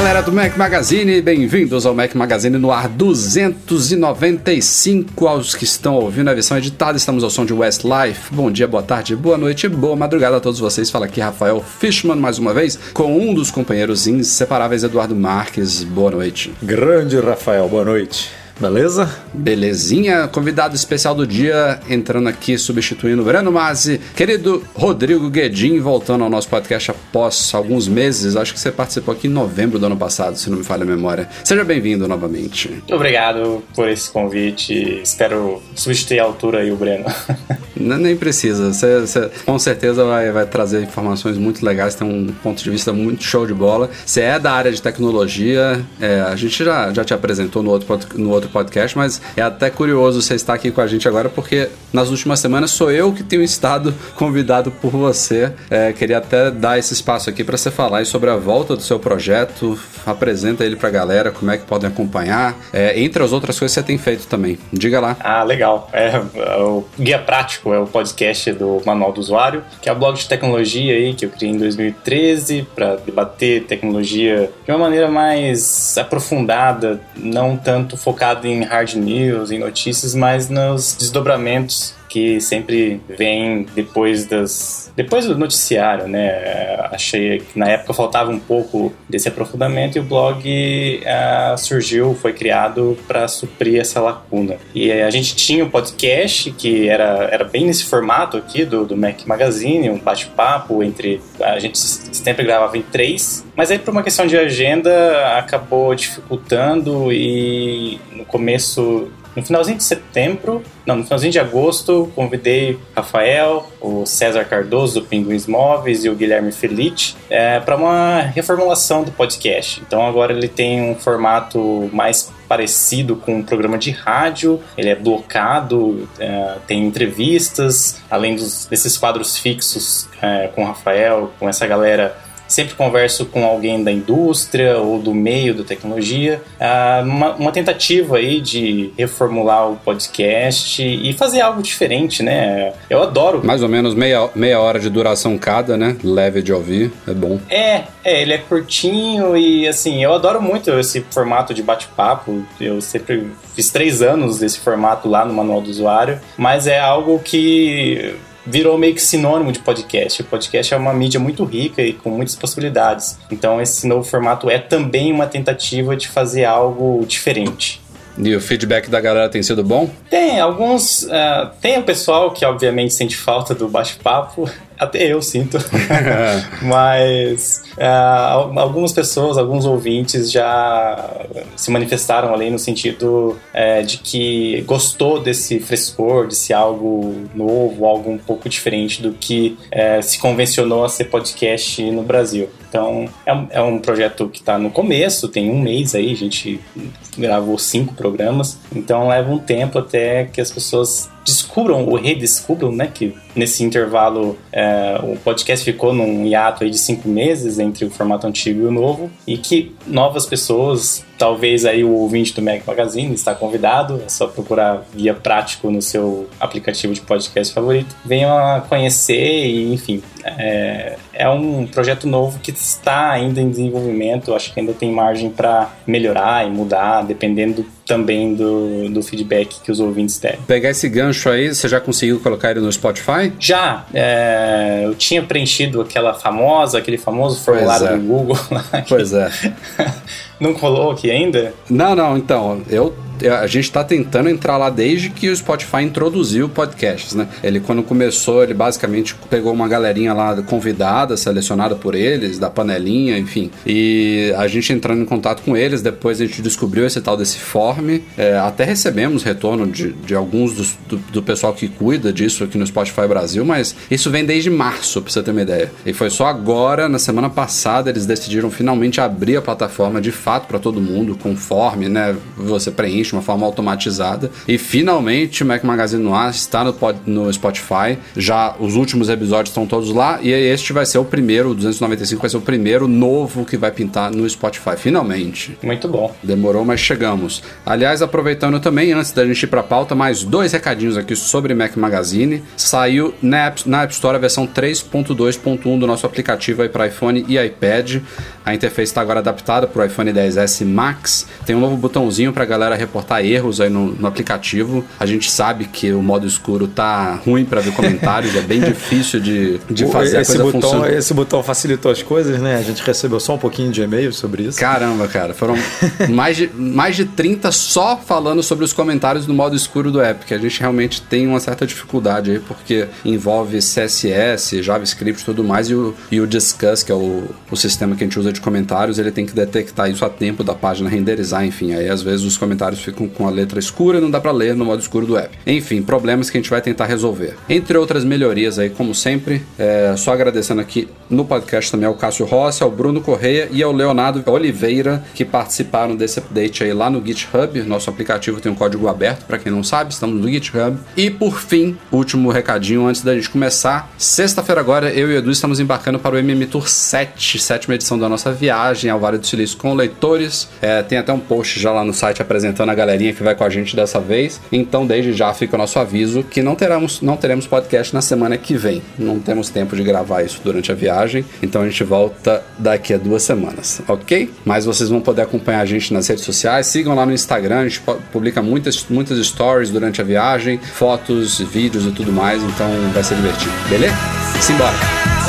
Galera do Mac Magazine, bem-vindos ao Mac Magazine no ar 295 aos que estão ouvindo a versão editada. Estamos ao som de Westlife. Bom dia, boa tarde, boa noite, boa madrugada a todos vocês. Fala aqui Rafael Fishman mais uma vez com um dos companheiros inseparáveis, Eduardo Marques. Boa noite. Grande Rafael, boa noite. Beleza? Belezinha. Convidado especial do dia, entrando aqui, substituindo o Breno Mazzi. Querido Rodrigo Guedin, voltando ao nosso podcast após alguns meses. Acho que você participou aqui em novembro do ano passado, se não me falha a memória. Seja bem-vindo novamente. Obrigado por esse convite. Espero substituir a altura aí o Breno. Nem precisa. Você, você, com certeza vai, vai trazer informações muito legais, tem um ponto de vista muito show de bola. Você é da área de tecnologia, é, a gente já, já te apresentou no outro, no outro podcast, mas é até curioso você estar aqui com a gente agora, porque nas últimas semanas sou eu que tenho estado convidado por você. É, queria até dar esse espaço aqui para você falar sobre a volta do seu projeto, apresenta ele para a galera, como é que podem acompanhar, é, entre as outras coisas que você tem feito também. Diga lá. Ah, legal. É, é o Guia Prático é o podcast do Manual do Usuário, que é um blog de tecnologia aí que eu criei em 2013 para debater tecnologia de uma maneira mais aprofundada, não tanto em hard news, em notícias, mas nos desdobramentos que sempre vem depois das depois do noticiário, né? Achei que na época faltava um pouco desse aprofundamento e o blog uh, surgiu, foi criado para suprir essa lacuna. E a gente tinha um podcast que era, era bem nesse formato aqui do, do Mac Magazine, um bate-papo entre a gente sempre gravava em três, mas aí por uma questão de agenda acabou dificultando e no começo no finalzinho de setembro, não, no finalzinho de agosto, convidei Rafael, o César Cardoso do Pinguins Móveis e o Guilherme Felice é, para uma reformulação do podcast. Então agora ele tem um formato mais parecido com um programa de rádio, ele é blocado, é, tem entrevistas, além dos, desses quadros fixos é, com o Rafael, com essa galera sempre converso com alguém da indústria ou do meio da tecnologia, ah, uma, uma, tentativa aí de reformular o podcast e fazer algo diferente, né? Eu adoro. Mais ou menos meia, meia hora de duração cada, né? Leve de ouvir, é bom. É, é, ele é curtinho e assim, eu adoro muito esse formato de bate-papo. Eu sempre fiz três anos desse formato lá no Manual do Usuário, mas é algo que virou meio que sinônimo de podcast. O podcast é uma mídia muito rica e com muitas possibilidades. Então, esse novo formato é também uma tentativa de fazer algo diferente. E o feedback da galera tem sido bom? Tem, alguns. Uh, tem o pessoal que obviamente sente falta do bate-papo. Até eu sinto. Mas uh, algumas pessoas, alguns ouvintes já se manifestaram ali no sentido uh, de que gostou desse frescor, de ser algo novo, algo um pouco diferente do que uh, se convencionou a ser podcast no Brasil. Então, é um, é um projeto que está no começo, tem um mês aí, a gente gravou cinco programas, então leva um tempo até que as pessoas descubram ou redescubram, né, que nesse intervalo é, o podcast ficou num hiato aí de cinco meses entre o formato antigo e o novo e que novas pessoas, talvez aí o ouvinte do Mac Magazine está convidado, é só procurar via prático no seu aplicativo de podcast favorito, venham a conhecer e enfim, é, é um projeto novo que está ainda em desenvolvimento, acho que ainda tem margem para melhorar e mudar, dependendo também do, do feedback que os ouvintes derem. Pegar esse gancho aí, você já conseguiu colocar ele no Spotify? Já. É, eu tinha preenchido aquela famosa, aquele famoso formulário é. do Google lá. Pois é. Não colou aqui ainda? Não, não, então, eu a gente está tentando entrar lá desde que o Spotify introduziu podcasts, né? Ele, quando começou, ele basicamente pegou uma galerinha lá convidada, selecionada por eles, da panelinha, enfim. E a gente entrando em contato com eles, depois a gente descobriu esse tal desse form. É, até recebemos retorno de, de alguns dos, do, do, pessoal que cuida disso aqui no Spotify Brasil, mas isso vem desde março, pra você ter uma ideia. E foi só agora, na semana passada, eles decidiram finalmente abrir a plataforma de fato para todo mundo, conforme, né? Você preenche uma forma automatizada. E finalmente o Mac Magazine no ar está no, no Spotify. Já os últimos episódios estão todos lá. E este vai ser o primeiro, o 295 vai ser o primeiro novo que vai pintar no Spotify. Finalmente. Muito bom. Demorou, mas chegamos. Aliás, aproveitando também, antes da gente ir para a pauta, mais dois recadinhos aqui sobre Mac Magazine. Saiu na App, na App Store a versão 3.2.1 do nosso aplicativo para iPhone e iPad. A interface está agora adaptada para o iPhone 10s Max. Tem um novo botãozinho para a galera reportar erros aí no, no, aplicativo. A gente sabe que o modo escuro tá ruim para ver comentários, é bem difícil de, de fazer esse botão, funcionar. Esse botão facilitou as coisas, né? A gente recebeu só um pouquinho de e-mail sobre isso. Caramba, cara. Foram mais de, mais de 30 só falando sobre os comentários no modo escuro do app, que a gente realmente tem uma certa dificuldade aí, porque envolve CSS, JavaScript e tudo mais, e o, e o Discuss, que é o, o sistema que a gente usa de comentários, ele tem que detectar isso a tempo da página renderizar, enfim. Aí às vezes os comentários ficam com a letra escura e não dá para ler no modo escuro do app. Enfim, problemas que a gente vai tentar resolver. Entre outras melhorias aí, como sempre, é, só agradecendo aqui no podcast também ao Cássio Rossi, ao Bruno Correia e ao Leonardo Oliveira, que participaram desse update aí lá no GitHub. Nosso aplicativo tem um código aberto, para quem não sabe, estamos no GitHub. E por fim, último recadinho antes da gente começar. Sexta-feira agora, eu e o Edu estamos embarcando para o MM Tour 7, sétima edição da nossa viagem ao Vale do Silício com leitores. É, tem até um post já lá no site apresentando a galerinha que vai com a gente dessa vez. Então, desde já fica o nosso aviso que não teremos, não teremos podcast na semana que vem. Não temos tempo de gravar isso durante a viagem. Então a gente volta daqui a duas semanas, ok? Mas vocês vão poder acompanhar a gente nas redes sociais. Sigam lá no Instagram, a gente publica muitas, muitas stories durante a viagem, fotos, vídeos e tudo mais. Então vai ser divertido, beleza? Simbora!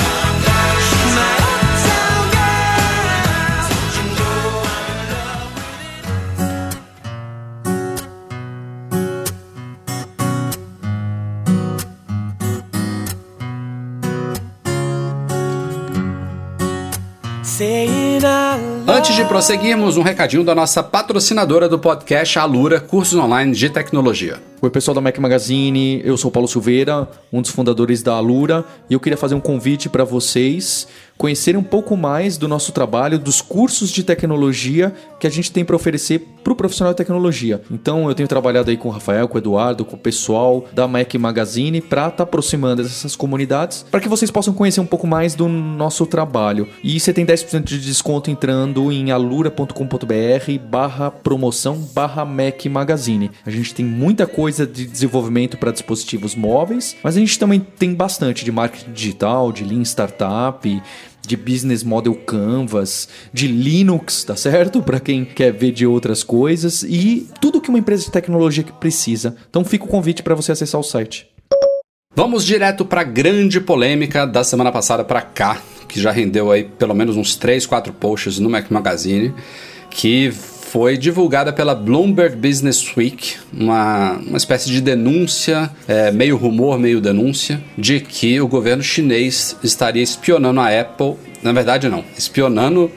Antes de prosseguirmos, um recadinho da nossa patrocinadora do podcast Alura Cursos Online de Tecnologia. Oi, pessoal da Mac Magazine, eu sou Paulo Silveira, um dos fundadores da Alura, e eu queria fazer um convite para vocês conhecerem um pouco mais do nosso trabalho, dos cursos de tecnologia que a gente tem para oferecer para o profissional de tecnologia. Então, eu tenho trabalhado aí com o Rafael, com o Eduardo, com o pessoal da Mac Magazine para estar tá aproximando essas comunidades, para que vocês possam conhecer um pouco mais do nosso trabalho. E você tem 10% de desconto entrando em alura.com.br barra promoção barra Mac Magazine. A gente tem muita coisa de desenvolvimento para dispositivos móveis, mas a gente também tem bastante de marketing digital, de Lean Startup, de business model Canvas, de Linux, tá certo? Para quem quer ver de outras coisas e tudo que uma empresa de tecnologia precisa. Então fica o convite para você acessar o site. Vamos direto para a grande polêmica da semana passada para cá, que já rendeu aí pelo menos uns 3, 4 posts no Mac Magazine, que foi divulgada pela Bloomberg Business Week, uma, uma espécie de denúncia, é, meio rumor, meio denúncia, de que o governo chinês estaria espionando a Apple. Na verdade, não, espionando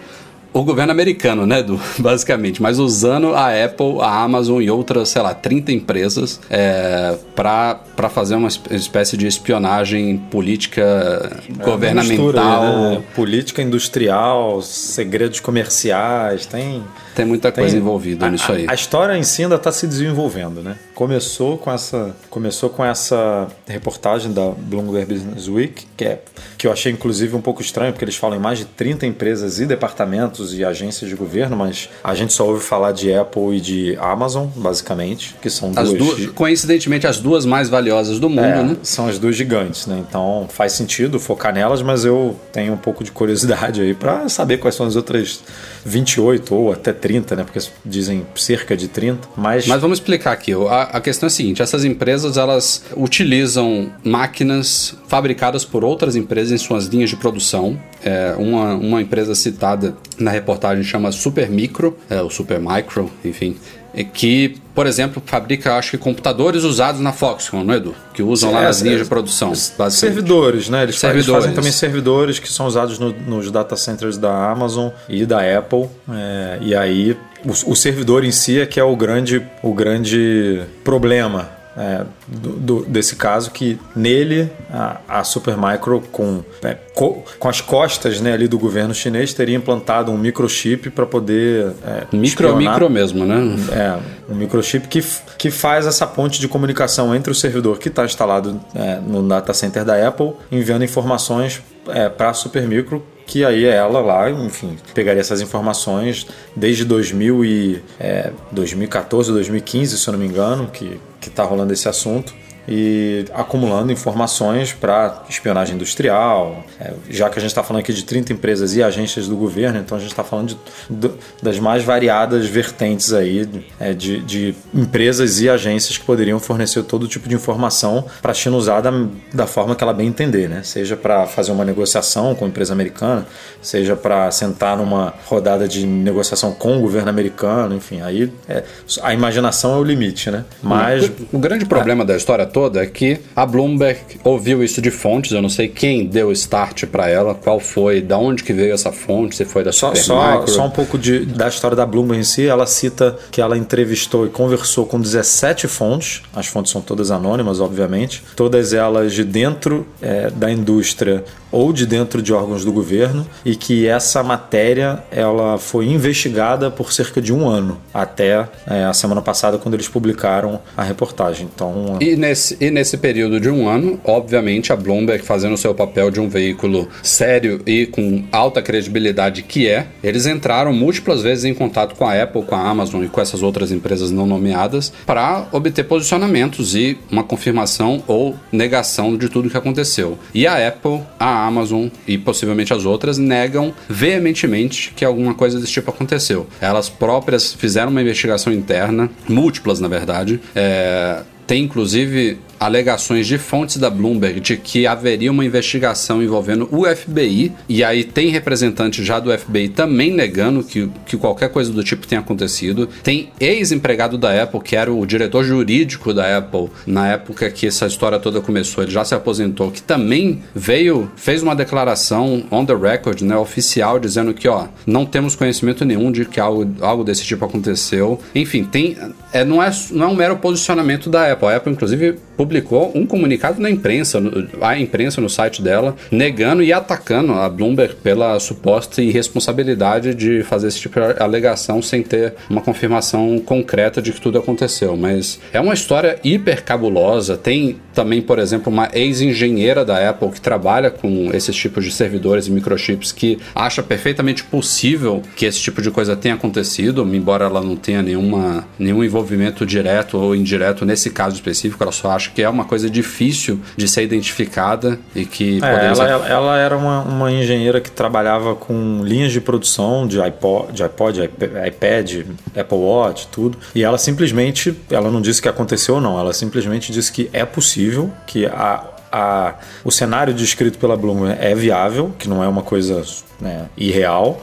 o governo americano, né, do, basicamente, mas usando a Apple, a Amazon e outras, sei lá, 30 empresas é, para fazer uma espécie de espionagem política é, governamental. Mistura, né? Política industrial, segredos comerciais, tem tem muita coisa Tem, envolvida a, nisso aí. A, história em si ainda está se desenvolvendo, né? Começou com essa, começou com essa reportagem da Bloomberg Business Week, que, é, que eu achei inclusive um pouco estranho, porque eles falam em mais de 30 empresas e departamentos e agências de governo, mas a gente só ouve falar de Apple e de Amazon, basicamente, que são as duas. duas coincidentemente, as duas mais valiosas do mundo, é, né? São as duas gigantes, né? Então faz sentido focar nelas, mas eu tenho um pouco de curiosidade aí para saber quais são as outras 28 ou até 30, né? Porque dizem cerca de 30, mas... Mas vamos explicar aqui. A, a questão é a seguinte, essas empresas, elas utilizam máquinas fabricadas por outras empresas em suas linhas de produção. É, uma, uma empresa citada na reportagem chama Supermicro, é, o Supermicro, enfim, que, por exemplo, fabrica, acho que, computadores usados na Foxconn, não é, Edu? Que usam lá nas linhas de produção. Servidores, né? Eles, servidores. eles fazem também servidores que são usados no, nos data centers da Amazon e da Apple. É, e aí, o, o servidor em si é que é o grande, o grande problema é, do, do, desse caso que nele a, a Supermicro com, é, co, com as costas né, ali do governo chinês teria implantado um microchip para poder é, micro espionar. micro mesmo né é um microchip que, que faz essa ponte de comunicação entre o servidor que está instalado é, no data center da Apple enviando informações é, para a Supermicro que aí ela lá, enfim, pegaria essas informações desde 2000 e, é, 2014, 2015, se eu não me engano, que está rolando esse assunto e acumulando informações para espionagem industrial. É, já que a gente está falando aqui de 30 empresas e agências do governo, então a gente está falando de, de, das mais variadas vertentes aí é, de, de, empresas e agências que poderiam fornecer todo tipo de informação para a China usar da, da forma que ela bem entender, né? seja para fazer uma negociação com a empresa americana, seja para sentar numa rodada de negociação com o governo americano, enfim, aí é, a imaginação é o limite, né? Mas o, o grande problema é, da história toda é que a Bloomberg ouviu isso de fontes, eu não sei quem deu start para ela, qual foi, da onde que veio essa fonte, se foi da só, só, só, um pouco de, da história da Bloomberg em si, ela cita que ela entrevistou e conversou com 17 fontes, as fontes são todas anônimas, obviamente, todas elas de dentro é, da indústria ou de dentro de órgãos do governo e que essa matéria ela foi investigada por cerca de um ano até é, a semana passada quando eles publicaram a reportagem. Então e nesse, e nesse período de um ano, obviamente a Bloomberg fazendo o seu papel de um veículo sério e com alta credibilidade que é, eles entraram múltiplas vezes em contato com a Apple, com a Amazon e com essas outras empresas não nomeadas para obter posicionamentos e uma confirmação ou negação de tudo que aconteceu. E a Apple, a Amazon e possivelmente as outras negam veementemente que alguma coisa desse tipo aconteceu. Elas próprias fizeram uma investigação interna, múltiplas na verdade, é, tem inclusive alegações de fontes da Bloomberg de que haveria uma investigação envolvendo o FBI, e aí tem representante já do FBI também negando que, que qualquer coisa do tipo tenha acontecido. Tem ex-empregado da Apple, que era o diretor jurídico da Apple na época que essa história toda começou, ele já se aposentou, que também veio, fez uma declaração on the record, né, oficial, dizendo que, ó, não temos conhecimento nenhum de que algo, algo desse tipo aconteceu. Enfim, tem, é, não, é, não é um mero posicionamento da Apple. A Apple, inclusive, publicou um comunicado na imprensa, a imprensa no site dela, negando e atacando a Bloomberg pela suposta irresponsabilidade de fazer esse tipo de alegação sem ter uma confirmação concreta de que tudo aconteceu. Mas é uma história hiper cabulosa. Tem também, por exemplo, uma ex-engenheira da Apple que trabalha com esses tipos de servidores e microchips que acha perfeitamente possível que esse tipo de coisa tenha acontecido, embora ela não tenha nenhuma, nenhum envolvimento direto ou indireto nesse caso específico, ela só acha que é uma coisa difícil de ser identificada e que é, ela, ser... ela, era uma, uma engenheira que trabalhava com linhas de produção de iPod, de iPod, iPad, Apple Watch, tudo. E ela simplesmente, ela não disse que aconteceu ou não, ela simplesmente disse que é possível, que a, a, o cenário descrito pela Bloomberg é viável, que não é uma coisa né, irreal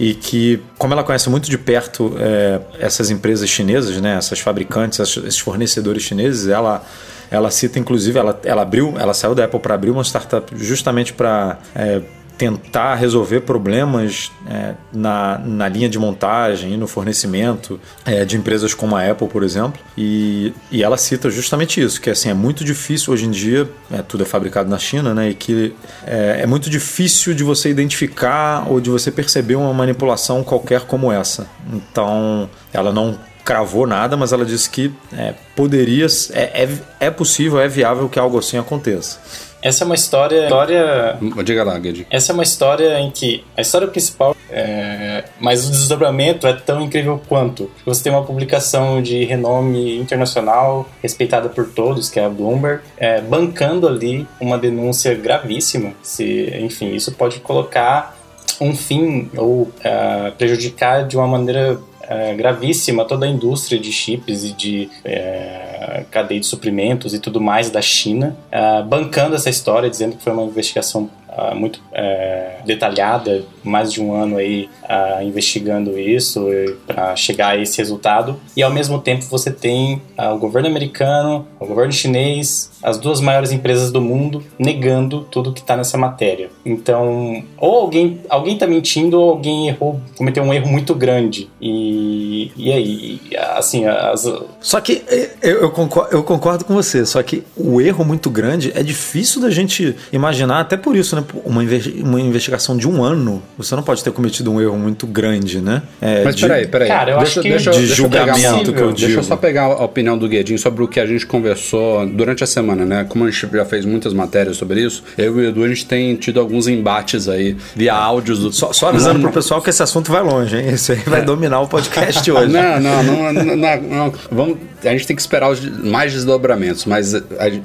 e que, como ela conhece muito de perto é, essas empresas chinesas, né, essas fabricantes, esses fornecedores chineses, ela ela cita inclusive ela, ela abriu, ela saiu da Apple para abrir uma startup justamente para é, tentar resolver problemas é, na, na linha de montagem e no fornecimento é, de empresas como a Apple, por exemplo. E, e ela cita justamente isso, que assim, é muito difícil hoje em dia, é, tudo é fabricado na China, né? E que é, é muito difícil de você identificar ou de você perceber uma manipulação qualquer como essa. Então, ela não cravou nada, mas ela disse que é, poderia, é, é, é possível, é viável que algo assim aconteça. Essa é uma história. história Diga lá, Guedi. Essa é uma história em que a história principal é. Mas o desdobramento é tão incrível quanto. Você tem uma publicação de renome internacional, respeitada por todos, que é a Bloomberg, é, bancando ali uma denúncia gravíssima. Se, enfim, isso pode colocar um fim ou é, prejudicar de uma maneira é, gravíssima toda a indústria de chips e de é, cadeia de suprimentos e tudo mais da China, é, bancando essa história, dizendo que foi uma investigação uh, muito é, detalhada, mais de um ano aí uh, investigando isso para chegar a esse resultado. E ao mesmo tempo você tem uh, o governo americano, o governo chinês, as duas maiores empresas do mundo negando tudo que está nessa matéria. Então, ou alguém alguém está mentindo ou alguém errou, cometeu um erro muito grande. E, e aí, assim, as... Só que eu, eu, concordo, eu concordo com você, só que o erro muito grande é difícil da gente imaginar, até por isso, né? Uma, uma investigação de um ano, você não pode ter cometido um erro muito grande, né? É, Mas de, peraí, peraí. Cara, eu deixa, acho que deixa, de julgamento que eu digo. Deixa eu só pegar a opinião do Guedin sobre o que a gente conversou durante a semana, né? Como a gente já fez muitas matérias sobre isso, eu e o Edu, a gente tem tido alguns embates aí via áudios do... Só, só avisando não, pro pessoal que esse assunto vai longe, hein? Isso aí vai é. dominar o podcast hoje. Não, não, não, não, não, não. Vamos, a gente tem que esperar os mais desdobramentos, mas a,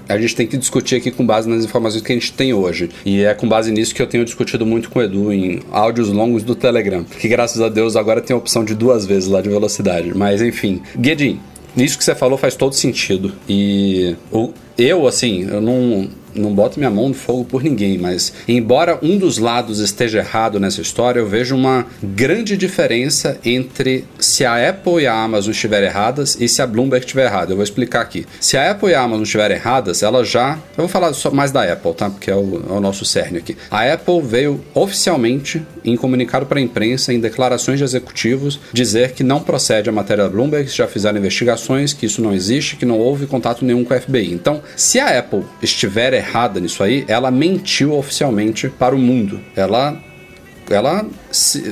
a, gente tem que discutir aqui com base nas informações que a gente tem hoje. E é com base nisso que eu tenho discutido muito com o Edu em áudios longos do Telegram, que graças a Deus agora tem a opção de duas vezes lá de velocidade. Mas enfim, Guedin, nisso que você falou faz todo sentido. E eu, assim, eu não não boto minha mão no fogo por ninguém, mas embora um dos lados esteja errado nessa história, eu vejo uma grande diferença entre se a Apple e a Amazon estiverem erradas e se a Bloomberg estiver errada. Eu vou explicar aqui. Se a Apple e a Amazon estiverem erradas, ela já. Eu vou falar só mais da Apple, tá? Porque é o, é o nosso cerne aqui. A Apple veio oficialmente, em comunicado para a imprensa, em declarações de executivos, dizer que não procede a matéria da Bloomberg, já fizeram investigações, que isso não existe, que não houve contato nenhum com a FBI. Então, se a Apple estiver errada nisso aí, ela mentiu oficialmente para o mundo. Ela ela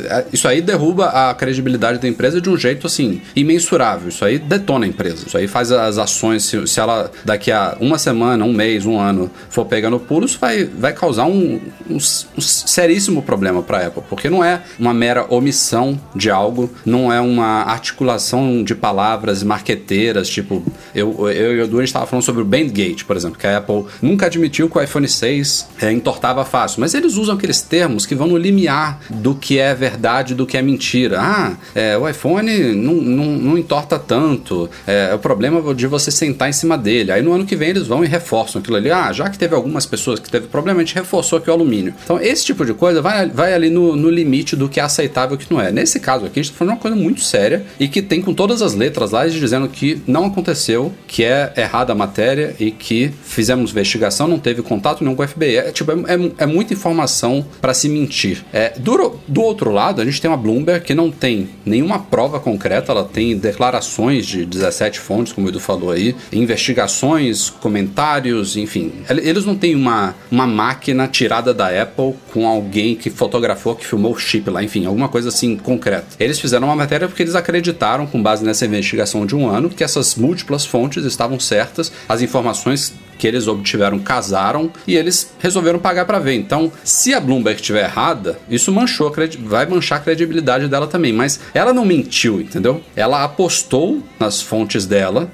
é, isso aí derruba a credibilidade da empresa de um jeito assim imensurável. Isso aí detona a empresa. Isso aí faz as ações. Se, se ela daqui a uma semana, um mês, um ano for pegando pulo, isso vai, vai causar um, um, um seríssimo problema para a Apple, porque não é uma mera omissão de algo, não é uma articulação de palavras marqueteiras, tipo eu, eu e o gente estava falando sobre o Bandgate, por exemplo, que a Apple nunca admitiu que o iPhone 6 é, entortava fácil, mas eles usam aqueles termos que vão no limiar do que é verdade do que é mentira. Ah, é, o iPhone não, não, não entorta tanto, é, é, o problema de você sentar em cima dele. Aí no ano que vem eles vão e reforçam aquilo ali. Ah, já que teve algumas pessoas que teve problema, a gente reforçou aqui o alumínio. Então esse tipo de coisa vai, vai ali no, no limite do que é aceitável e que não é. Nesse caso aqui, a gente está falando uma coisa muito séria e que tem com todas as letras lá dizendo que não aconteceu, que é errada a matéria e que fizemos investigação, não teve contato nenhum com o FBI. É, tipo, é, é, é muita informação para se mentir. É, do, do outro lado, a gente tem uma Bloomberg que não tem nenhuma prova concreta, ela tem declarações de 17 fontes, como o Edu falou aí, investigações, comentários, enfim. Eles não têm uma, uma máquina tirada da Apple com alguém que fotografou, que filmou o chip lá, enfim, alguma coisa assim concreta. Eles fizeram uma matéria porque eles acreditaram, com base nessa investigação de um ano, que essas múltiplas fontes estavam certas, as informações que eles obtiveram casaram e eles resolveram pagar para ver. Então, se a Bloomberg estiver errada, isso manchou, vai manchar a credibilidade dela também. Mas ela não mentiu, entendeu? Ela apostou nas fontes dela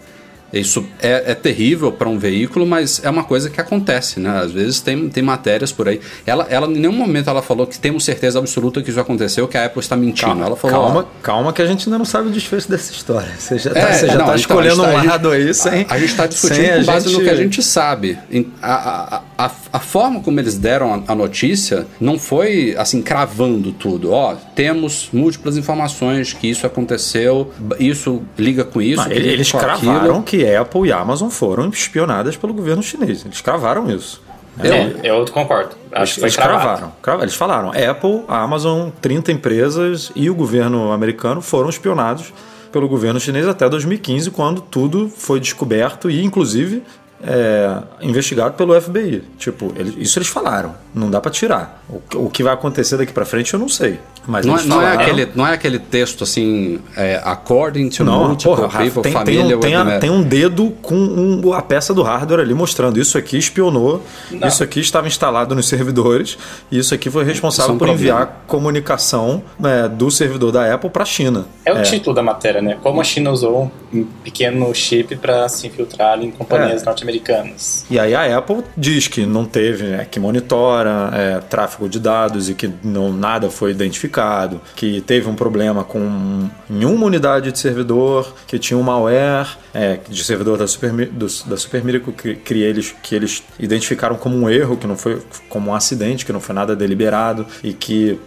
isso é, é terrível para um veículo, mas é uma coisa que acontece, né? Às vezes tem, tem matérias por aí. Ela, ela, em nenhum momento ela falou que temos certeza absoluta que isso aconteceu, que a Apple está mentindo. Calma, ela falou, calma, ó, calma que a gente ainda não sabe o desfecho dessa história. Você já está é, tá então, escolhendo um lado aí sem. A, a gente está discutindo com base gente... no que a gente sabe. A, a, a, a forma como eles deram a, a, notícia não foi assim, cravando tudo. Ó, temos múltiplas informações que isso aconteceu, isso liga com isso. Mas, eles cravaram aquilo. que que Apple e Amazon foram espionadas pelo governo chinês. Eles cravaram isso. Eu, é, eu concordo. Acho que foi eles cravaram. Eles falaram: Apple, Amazon, 30 empresas e o governo americano foram espionados pelo governo chinês até 2015, quando tudo foi descoberto e, inclusive, é, investigado pelo FBI. Tipo, eles, isso eles falaram. Não dá para tirar. O, o, que vai acontecer daqui para frente eu não sei. Mas não, é, não é aquele, não é aquele texto assim, é, according to não, multiple porra, people, tem, família... Tem um, tem, tem um dedo com um, a peça do hardware ali mostrando. Isso aqui espionou, não. isso aqui estava instalado nos servidores, e isso aqui foi responsável por enviar comunicação é, do servidor da Apple para a China. É o é. título da matéria, né? Como a China usou um pequeno chip para se infiltrar em companhias é. Norte-americanas. E aí a Apple diz que não teve, é, que monitora é, tráfego de dados e que não, nada foi identificado que teve um problema com em uma unidade de servidor que tinha um malware é, de servidor da Super, do, da Super Miracle que, que, eles, que eles identificaram como um erro, que não foi como um acidente, que não foi nada deliberado e que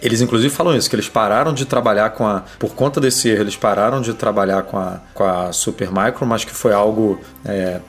eles inclusive falam isso, que eles pararam de trabalhar com a. Por conta desse erro, eles pararam de trabalhar com a, com a Supermicro, mas que foi algo é,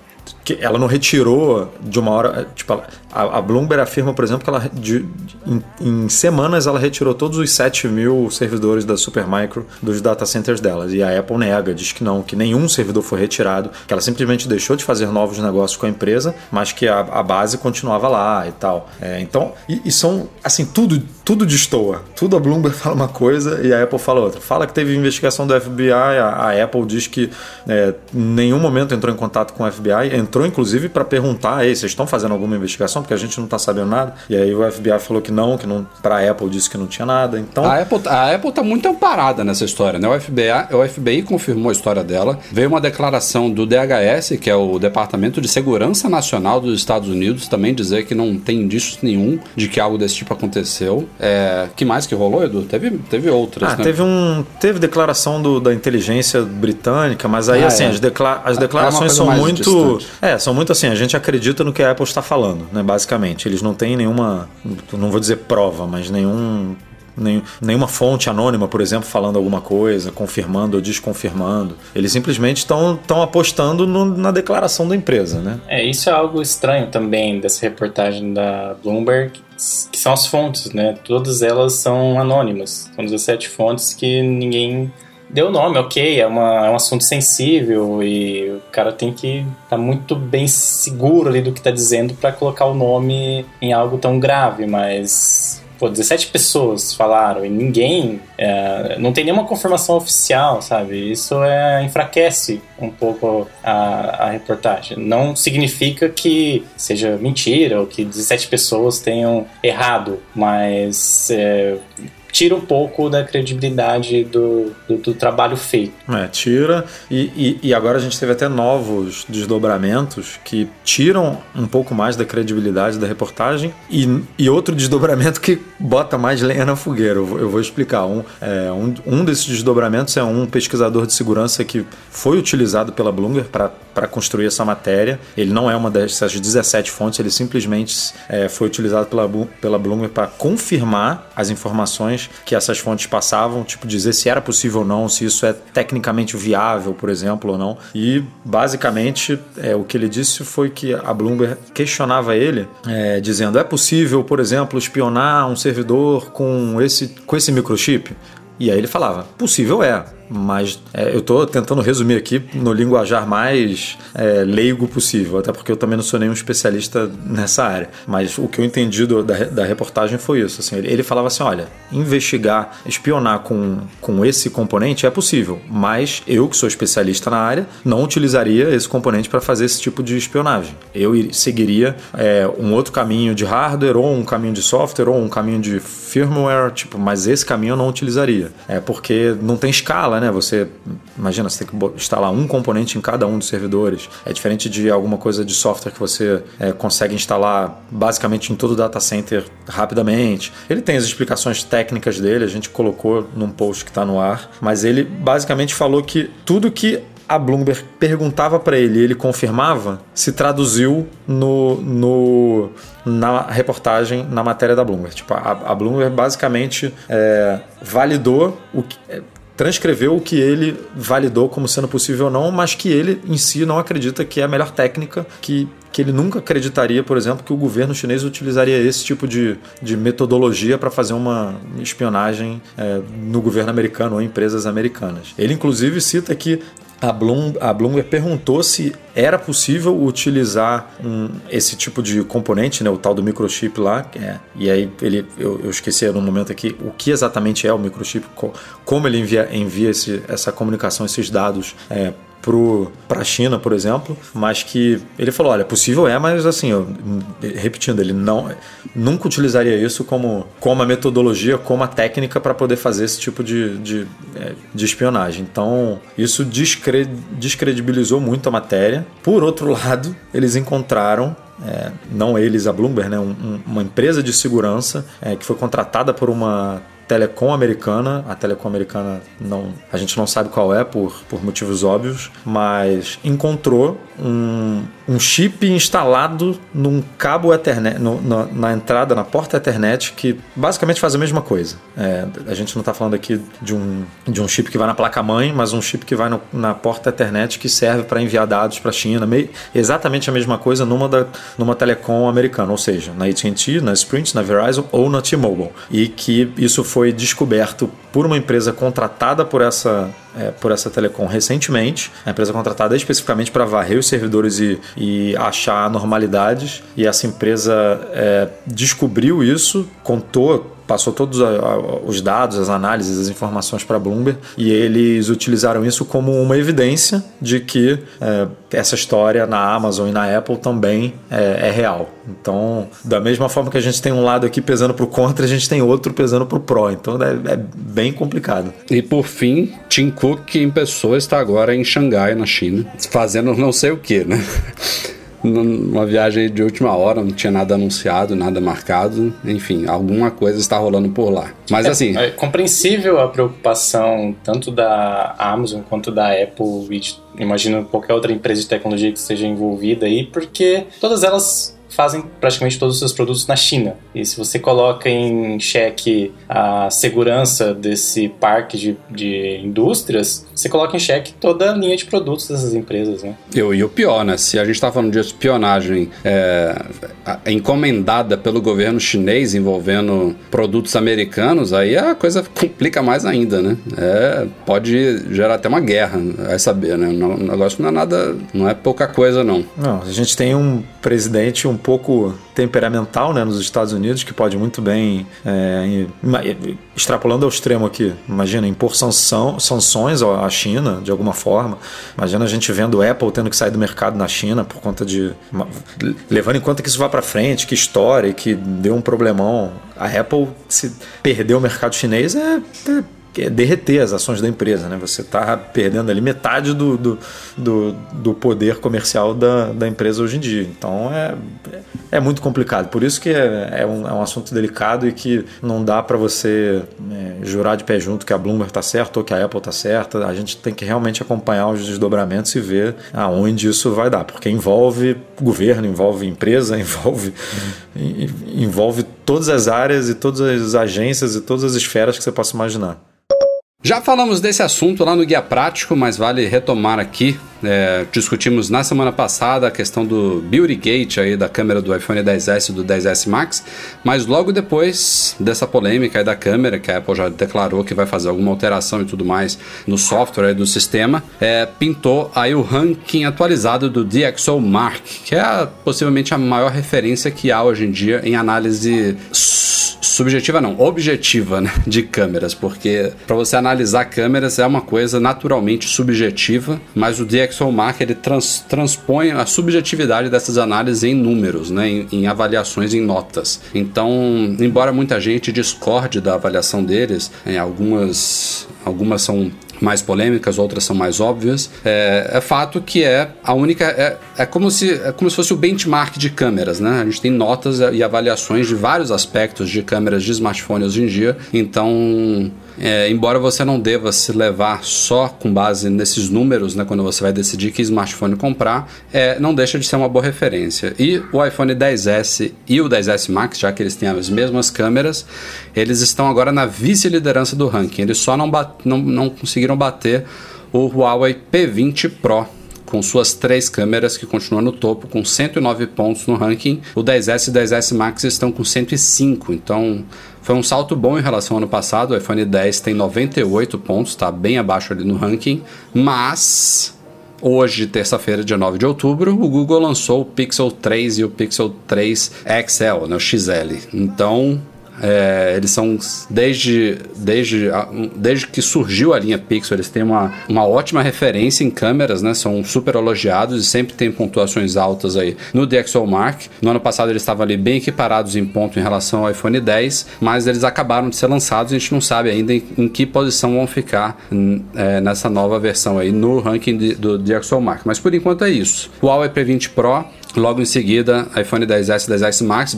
que ela não retirou de uma hora. Tipo, a, Bloomberg afirma, por exemplo, que ela de, em, em, semanas ela retirou todos os 7 mil servidores da Supermicro dos data centers delas. E a Apple nega, diz que não, que nenhum servidor foi retirado, que ela simplesmente deixou de fazer novos negócios com a empresa, mas que a, a base continuava lá e tal. É, então, e, e, são, assim, tudo, tudo destoa. Tudo a Bloomberg fala uma coisa e a Apple fala outra. Fala que teve investigação do FBI, a, a Apple diz que é, nenhum momento entrou em contato com o FBI, entrou inclusive para perguntar: Ei, vocês estão fazendo alguma investigação? Porque a gente não está sabendo nada. E aí o FBI falou que não, que não. Para a Apple disse que não tinha nada. Então a Apple, a Apple tá muito amparada nessa história, né? O FBI, o FBI confirmou a história dela. Veio uma declaração do DHS, que é o Departamento de Segurança Nacional dos Estados Unidos, também dizer que não tem indícios nenhum de que algo desse tipo aconteceu. É, que mais que rolou, Edu? Teve, teve outras. Ah, né? teve um, teve declaração do, da inteligência britânica, mas aí ah, assim é. as, decla as é declarações é são muito, é, são muito assim. A gente acredita no que a Apple está falando, né? Basicamente, eles não têm nenhuma, não vou dizer prova, mas nenhum nenhuma fonte anônima, por exemplo, falando alguma coisa, confirmando ou desconfirmando. Eles simplesmente estão apostando no, na declaração da empresa, né? É, isso é algo estranho também dessa reportagem da Bloomberg, que são as fontes, né? Todas elas são anônimas. São 17 fontes que ninguém deu nome, ok, é, uma, é um assunto sensível e o cara tem que estar tá muito bem seguro ali do que está dizendo para colocar o nome em algo tão grave, mas pô, 17 pessoas falaram e ninguém. É, não tem nenhuma confirmação oficial, sabe? Isso é, enfraquece um pouco a, a reportagem. Não significa que seja mentira ou que 17 pessoas tenham errado, mas é, tira um pouco da credibilidade do, do, do trabalho feito. É, tira. E, e, e, agora a gente teve até novos desdobramentos que tiram um pouco mais da credibilidade da reportagem e, e outro desdobramento que bota mais lenha na fogueira. Eu vou, eu vou explicar. Um, é, um, um desses desdobramentos é um pesquisador de segurança que foi utilizado pela Bloomberg para construir essa matéria. Ele não é uma dessas 17 fontes, ele simplesmente é, foi utilizado pela, pela Bloomberg para confirmar as informações que essas fontes passavam, tipo dizer se era possível ou não, se isso é tecnicamente viável, por exemplo, ou não. E basicamente é, o que ele disse foi que a Bloomberg questionava ele, é, dizendo: é possível, por exemplo, espionar um servidor com esse, com esse microchip? E aí ele falava: possível é, mas é, eu estou tentando resumir aqui no linguajar mais é, leigo possível, até porque eu também não sou nenhum especialista nessa área. Mas o que eu entendi do, da, da reportagem foi isso. Assim, ele, ele, falava assim: olha, investigar, espionar com, com esse componente é possível, mas eu, que sou especialista na área, não utilizaria esse componente para fazer esse tipo de espionagem. Eu seguiria é, um outro caminho de hardware, ou um caminho de software, ou um caminho de firmware, tipo, mas esse caminho eu não utilizaria. É porque não tem escala né? Você imagina, você tem que instalar um componente em cada um dos servidores. É diferente de alguma coisa de software que você é, consegue instalar basicamente em todo o data center rapidamente. Ele tem as explicações técnicas dele, a gente colocou num post que está no ar, mas ele basicamente falou que tudo que a Bloomberg perguntava para ele ele confirmava, se traduziu no, no, na reportagem, na matéria da Bloomberg. Tipo, a, a Bloomberg basicamente é, validou o que, transcreveu o que ele validou como sendo possível ou não, mas que ele em si não acredita que é a melhor técnica, que, que ele nunca acreditaria, por exemplo, que o governo chinês utilizaria esse tipo de, de metodologia para fazer uma espionagem é, no governo americano ou em empresas americanas. Ele, inclusive, cita que a, Bloom, a Bloomberg perguntou se era possível utilizar um, esse tipo de componente, né, o tal do microchip lá. É, e aí ele, eu, eu esqueci no momento aqui o que exatamente é o microchip, como ele envia, envia esse, essa comunicação, esses dados é, para a China, por exemplo, mas que ele falou, olha, possível é, mas assim, eu, repetindo, ele não nunca utilizaria isso como, como a metodologia, como a técnica para poder fazer esse tipo de, de, é, de espionagem. Então, isso descred, descredibilizou muito a matéria. Por outro lado, eles encontraram é, não eles, a Bloomberg, né, um, uma empresa de segurança é, que foi contratada por uma telecom americana. A telecom americana não, a gente não sabe qual é por, por motivos óbvios, mas encontrou um, um chip instalado num cabo Ethernet, no, na, na, entrada, na porta Ethernet, que basicamente faz a mesma coisa. É, a gente não está falando aqui de um, de um chip que vai na placa-mãe, mas um chip que vai no, na porta Ethernet que serve para enviar dados para a China. Meio, exatamente a mesma coisa numa, da, numa telecom americana, ou seja, na AT&T, na Sprint, na Verizon ou na T-Mobile. E que isso foi descoberto por uma empresa contratada por essa é, por essa telecom recentemente, a empresa contratada especificamente para varrer os servidores e, e achar anormalidades. E essa empresa é, descobriu isso, contou passou todos os dados, as análises, as informações para Bloomberg e eles utilizaram isso como uma evidência de que é, essa história na Amazon e na Apple também é, é, real. Então, da mesma forma que a gente tem um lado aqui pesando para o contra, a gente tem outro pesando para o pró. Então é, é, bem complicado. E por fim, Tim Cook em pessoa está agora em Xangai, na China, fazendo não sei o que, né? Numa viagem de última hora, não tinha nada anunciado, nada marcado, enfim, alguma coisa está rolando por lá. Mas é, assim. É compreensível a preocupação tanto da Amazon quanto da Apple e imagino qualquer outra empresa de tecnologia que esteja envolvida aí, porque todas elas fazem praticamente todos os seus produtos na China. E se você coloca em xeque a segurança desse parque de, de indústrias, você coloca em xeque toda a linha de produtos dessas empresas, né? E, e o pior, né? Se a gente está falando de espionagem é, encomendada pelo governo chinês envolvendo produtos americanos, aí a coisa complica mais ainda, né? É, pode gerar até uma guerra, vai saber, né? O negócio não é nada, não é pouca coisa, não. Não, a gente tem um presidente um pouco temperamental né, nos Estados Unidos, que pode muito bem, é, extrapolando ao extremo aqui, imagina, impor sanção, sanções à China de alguma forma. Imagina a gente vendo Apple tendo que sair do mercado na China por conta de. levando em conta que isso vá para frente, que história, que deu um problemão. A Apple, se perder o mercado chinês, é, é é derreter as ações da empresa. Né? Você está perdendo ali metade do, do, do, do, poder comercial da, da empresa hoje em dia. Então é, é muito complicado. Por isso que é, é, um, é um assunto delicado e que não dá para você é, jurar de pé junto que a Bloomberg está certa ou que a Apple está certa. A gente tem que realmente acompanhar os desdobramentos e ver aonde isso vai dar, porque envolve governo, envolve empresa, envolve, uhum. envolve todas as áreas e todas as agências e todas as esferas que você possa imaginar. Já falamos desse assunto lá no Guia Prático, mas vale retomar aqui. É, discutimos na semana passada a questão do Beauty Gate aí da câmera do iPhone 10S e do 10S Max, mas logo depois dessa polêmica aí da câmera, que a Apple já declarou que vai fazer alguma alteração e tudo mais no software do sistema, é, pintou aí o ranking atualizado do DxO Mark, que é possivelmente a maior referência que há hoje em dia em análise subjetiva não, objetiva né, de câmeras, porque para você analisar câmeras é uma coisa naturalmente subjetiva, mas o DxOMark ele trans, transpõe a subjetividade dessas análises em números, né, em, em avaliações, em notas. Então, embora muita gente discorde da avaliação deles, em algumas algumas são mais polêmicas, outras são mais óbvias. É, é fato que é a única. É, é, como se, é como se fosse o benchmark de câmeras, né? A gente tem notas e avaliações de vários aspectos de câmeras de smartphone hoje em dia. Então é, embora você não deva se levar só com base nesses números, né, quando você vai decidir que smartphone comprar, é, não deixa de ser uma boa referência. E o iPhone 10S e o 10S Max, já que eles têm as mesmas câmeras, eles estão agora na vice-liderança do ranking. Eles só não, não, não conseguiram bater o Huawei P20 Pro, com suas três câmeras que continuam no topo com 109 pontos no ranking. O 10S e o 10S Max estão com 105, então foi um salto bom em relação ao ano passado. O iPhone 10 tem 98 pontos, está bem abaixo ali no ranking, mas Hoje, terça-feira, dia 9 de outubro, o Google lançou o Pixel 3 e o Pixel 3 XL, né, o XL. Então, é, eles são desde, desde, desde que surgiu a linha Pixel, eles têm uma, uma ótima referência em câmeras, né? São super elogiados e sempre tem pontuações altas aí no DxOMark. No ano passado eles estavam ali bem equiparados em ponto em relação ao iPhone 10, mas eles acabaram de ser lançados e a gente não sabe ainda em, em que posição vão ficar é, nessa nova versão aí no ranking de, do DxOMark. Mas por enquanto é isso. O Huawei P20 Pro Logo em seguida, iPhone 10s e 10s Max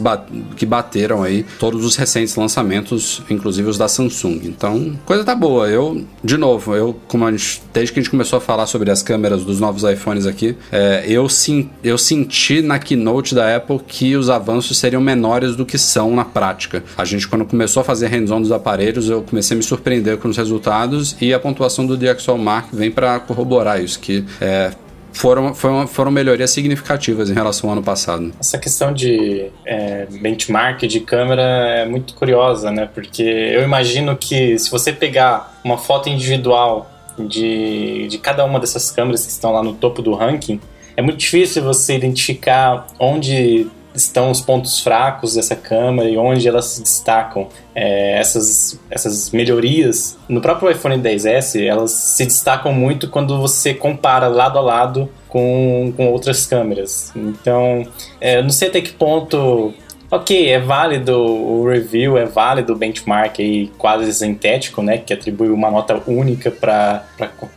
que bateram aí todos os recentes lançamentos, inclusive os da Samsung. Então, coisa tá boa. Eu, de novo, eu, como gente, desde que a gente começou a falar sobre as câmeras dos novos iPhones aqui, é, eu, sim, eu senti na keynote da Apple que os avanços seriam menores do que são na prática. A gente, quando começou a fazer hands-on dos aparelhos, eu comecei a me surpreender com os resultados e a pontuação do DxO Mark vem para corroborar isso, que é, foram, foram, foram melhorias significativas em relação ao ano passado. Essa questão de é, benchmark de câmera é muito curiosa, né? Porque eu imagino que se você pegar uma foto individual de, de cada uma dessas câmeras que estão lá no topo do ranking, é muito difícil você identificar onde estão os pontos fracos dessa câmera e onde elas se destacam. É, essas, essas melhorias no próprio iPhone 10S elas se destacam muito quando você compara lado a lado com, com outras câmeras. Então, é, não sei até que ponto Ok, é válido o review, é válido o benchmark aí quase sintético, né, que atribui uma nota única para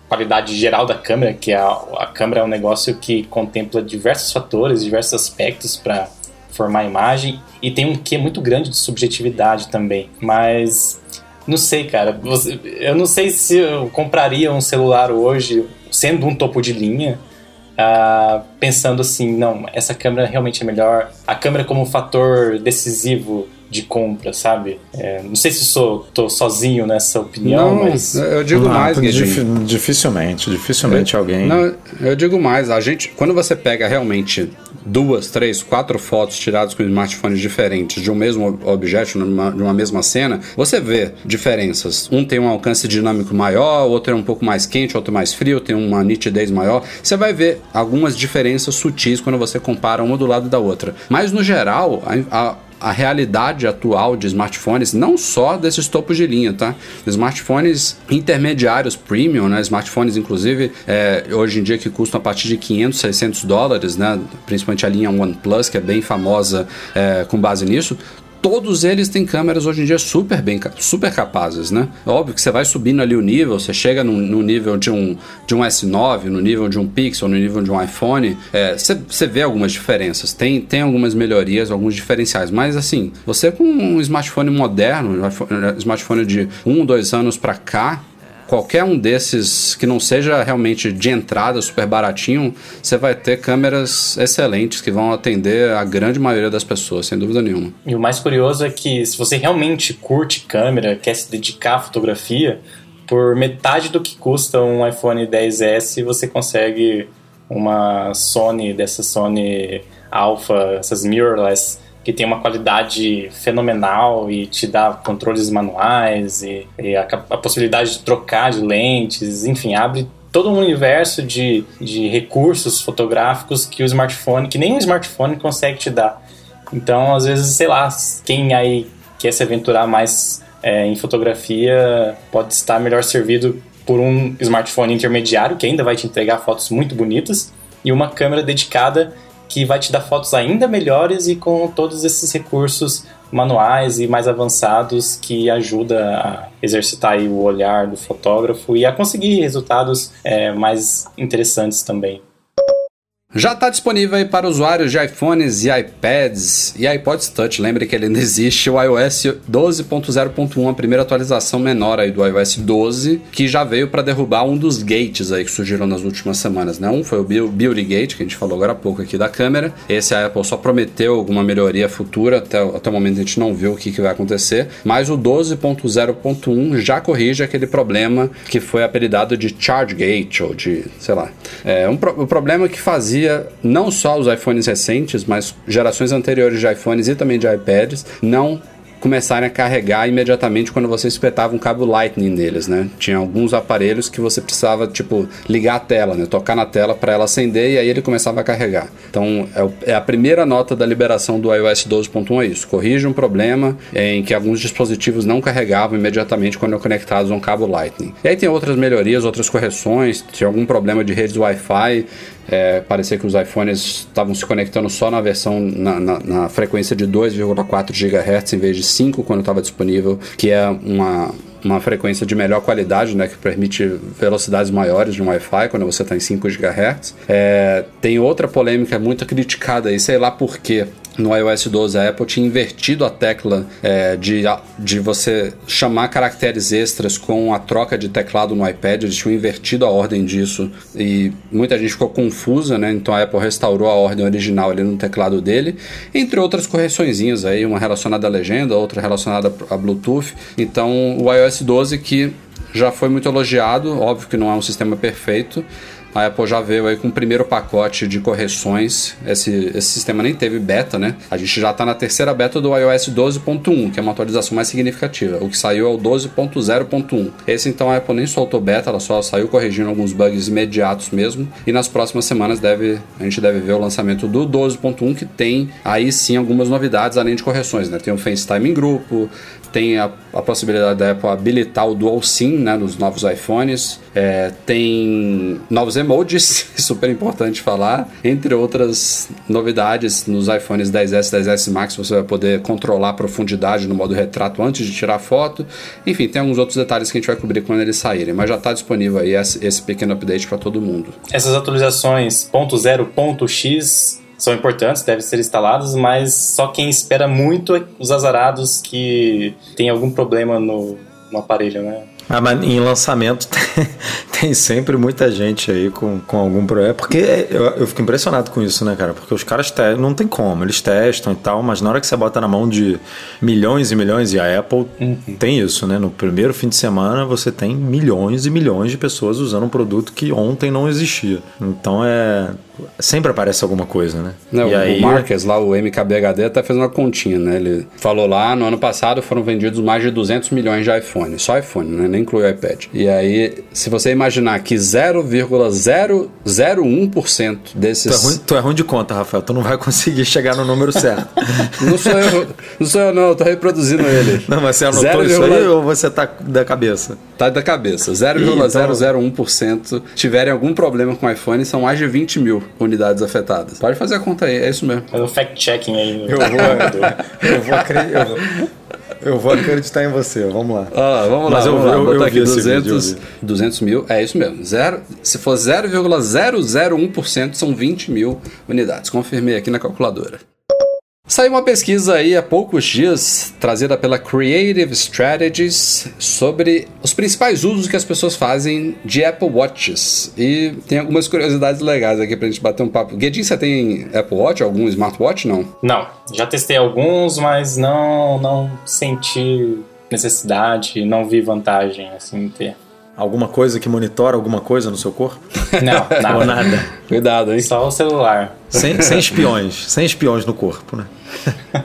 qualidade geral da câmera, que a, a câmera é um negócio que contempla diversos fatores, diversos aspectos para formar a imagem e tem um que muito grande de subjetividade também. Mas não sei, cara. Eu não sei se eu compraria um celular hoje sendo um topo de linha. Uh, pensando assim, não, essa câmera realmente é melhor. A câmera como um fator decisivo de compra, sabe? É, não sei se sou tô sozinho nessa opinião, não, mas eu digo não, mais, dif dificilmente, dificilmente eu, alguém. Não, eu digo mais, a gente, quando você pega realmente duas, três, quatro fotos tiradas com smartphones diferentes de um mesmo objeto, numa, de uma mesma cena, você vê diferenças. Um tem um alcance dinâmico maior, outro é um pouco mais quente, outro mais frio, tem uma nitidez maior. Você vai ver algumas diferenças sutis quando você compara uma do lado da outra. Mas no geral, a, a a realidade atual de smartphones, não só desses topos de linha, tá? Smartphones intermediários premium, né? Smartphones, inclusive, é, hoje em dia que custam a partir de 500, 600 dólares, né? Principalmente a linha OnePlus, que é bem famosa é, com base nisso todos eles têm câmeras hoje em dia super bem, super capazes, né? Óbvio que você vai subindo ali o nível, você chega no, no nível de um, de um S9, no nível de um Pixel, no nível de um iPhone, é, você, você vê algumas diferenças, tem, tem algumas melhorias, alguns diferenciais, mas assim, você com um smartphone moderno, um smartphone de um, dois anos para cá, qualquer um desses que não seja realmente de entrada super baratinho, você vai ter câmeras excelentes que vão atender a grande maioria das pessoas, sem dúvida nenhuma. E o mais curioso é que se você realmente curte câmera, quer se dedicar à fotografia, por metade do que custa um iPhone 10S, você consegue uma Sony, dessa Sony Alpha, essas mirrorless que tem uma qualidade fenomenal e te dá controles manuais e, e a, a, possibilidade de trocar de lentes, enfim, abre todo um universo de, de recursos fotográficos que o smartphone, que nem o smartphone consegue te dar. Então, às vezes, sei lá, quem aí quer se aventurar mais é, em fotografia pode estar melhor servido por um smartphone intermediário que ainda vai te entregar fotos muito bonitas e uma câmera dedicada que vai te dar fotos ainda melhores e com todos esses recursos manuais e mais avançados que ajuda a exercitar o olhar do fotógrafo e a conseguir resultados é, mais interessantes também. Já está disponível para usuários de iPhones e iPads e iPods Touch. Lembre que ele ainda existe o iOS 12.0.1, a primeira atualização menor aí do iOS 12, que já veio para derrubar um dos gates aí que surgiram nas últimas semanas, né? Um foi o Beauty Gate, que a gente falou agora há pouco aqui da câmera. Esse a Apple só prometeu alguma melhoria futura, até, até o momento a gente não viu o que, que vai acontecer, mas o 12.0.1 já corrige aquele problema que foi apelidado de Charge Gate, ou de, sei lá, é um, pro, problema que fazia não só os iPhones recentes, mas gerações anteriores de iPhones e também de iPads não começarem a carregar imediatamente quando você espetava um cabo Lightning neles, né? Tinha alguns aparelhos que você precisava, tipo, ligar a tela, né? Tocar na tela para ela acender e aí ele começava a carregar. Então, é, é a primeira nota da liberação do iOS 12.1 é isso. Corrige um problema em que alguns dispositivos não carregavam imediatamente quando conectados a um cabo Lightning. E aí tem outras melhorias, outras correções, tinha algum problema de rede Wi-Fi, é, parecia que os iPhones estavam se conectando só na versão na, na, na frequência de 2,4 GHz em vez de 5 quando estava disponível, que é uma uma frequência de melhor qualidade, né, que permite velocidades maiores de um Wi-Fi quando você está em 5 GHz. É, tem outra polêmica muito criticada aí, sei lá por quê no iOS 12 a Apple tinha invertido a tecla é, de, de você chamar caracteres extras com a troca de teclado no iPad, eles tinham invertido a ordem disso e muita gente ficou confusa, né? Então a Apple restaurou a ordem original ali no teclado dele, entre outras correçõezinhas aí, uma relacionada à legenda, outra relacionada a Bluetooth. Então o iOS 12 que já foi muito elogiado, óbvio que não é um sistema perfeito, a Apple já veio aí com o primeiro pacote de correções. Esse, esse sistema nem teve beta, né? A gente já está na terceira beta do iOS 12.1, que é uma atualização mais significativa. O que saiu é o 12.0.1. Esse então a Apple nem soltou beta, ela só saiu corrigindo alguns bugs imediatos mesmo. E nas próximas semanas deve, a gente deve ver o lançamento do 12.1, que tem aí sim algumas novidades além de correções, né? Tem o FaceTime em grupo, tem a, a, possibilidade da Apple habilitar o Dual SIM né, nos novos iPhones, é, tem novos emojis, super importante falar, entre outras novidades nos iPhones 10S e 10S Max você vai poder controlar a profundidade no modo retrato antes de tirar foto, enfim, tem alguns outros detalhes que a gente vai cobrir quando eles saírem, mas já está disponível aí esse, esse pequeno update para todo mundo. Essas atualizações .0.x são importantes, devem ser instalados, mas só quem espera muito é os azarados que tem algum problema no, no aparelho, né? Ah, mas em lançamento tem, sempre muita gente aí com, com algum problema. Porque eu, eu fico impressionado com isso, né, cara? Porque os caras não tem como, eles testam e tal, mas na hora que você bota na mão de milhões e milhões, e a Apple uhum. tem isso, né? No primeiro fim de semana você tem milhões e milhões de pessoas usando um produto que ontem não existia. Então é sempre aparece alguma coisa, né? Não, e o aí... Marques, lá, o MKBHD, até fez uma continha, né? Ele falou lá, no ano passado foram vendidos mais de 200 milhões de iPhone. Só iPhone, né? Nem inclui o iPad. E aí, se você imaginar que 0,001% desses... Tu é, ruim, tu é ruim de conta, Rafael. Tu não vai conseguir chegar no número certo. não sou eu, não sou eu não. Eu tô reproduzindo ele. Não, mas você anotou 0, isso aí ou você tá da cabeça? Tá da cabeça. 0,001% então... tiverem algum problema com o iPhone, são mais de 20 mil unidades afetadas. Pode fazer a conta aí, é isso mesmo. Faz um fact-checking aí. No... Eu vou, eu vou acreditar. Eu vou acreditar em você, vamos lá. Ah, vamos lá, Mas eu, vamos lá. Eu, eu, aqui 200, 200 mil, é isso mesmo. Zero, se for 0,001%, são 20 mil unidades. Confirmei aqui na calculadora. Saiu uma pesquisa aí há poucos dias, trazida pela Creative Strategies, sobre os principais usos que as pessoas fazem de Apple Watches. E tem algumas curiosidades legais aqui pra gente bater um papo. Guedin, você tem Apple Watch, algum smartwatch, não? Não, já testei alguns, mas não, não senti necessidade, não vi vantagem assim em ter. Alguma coisa que monitora alguma coisa no seu corpo? Não, nada. Ou nada. Cuidado, hein? Só o celular. Sem, sem espiões. sem espiões no corpo, né?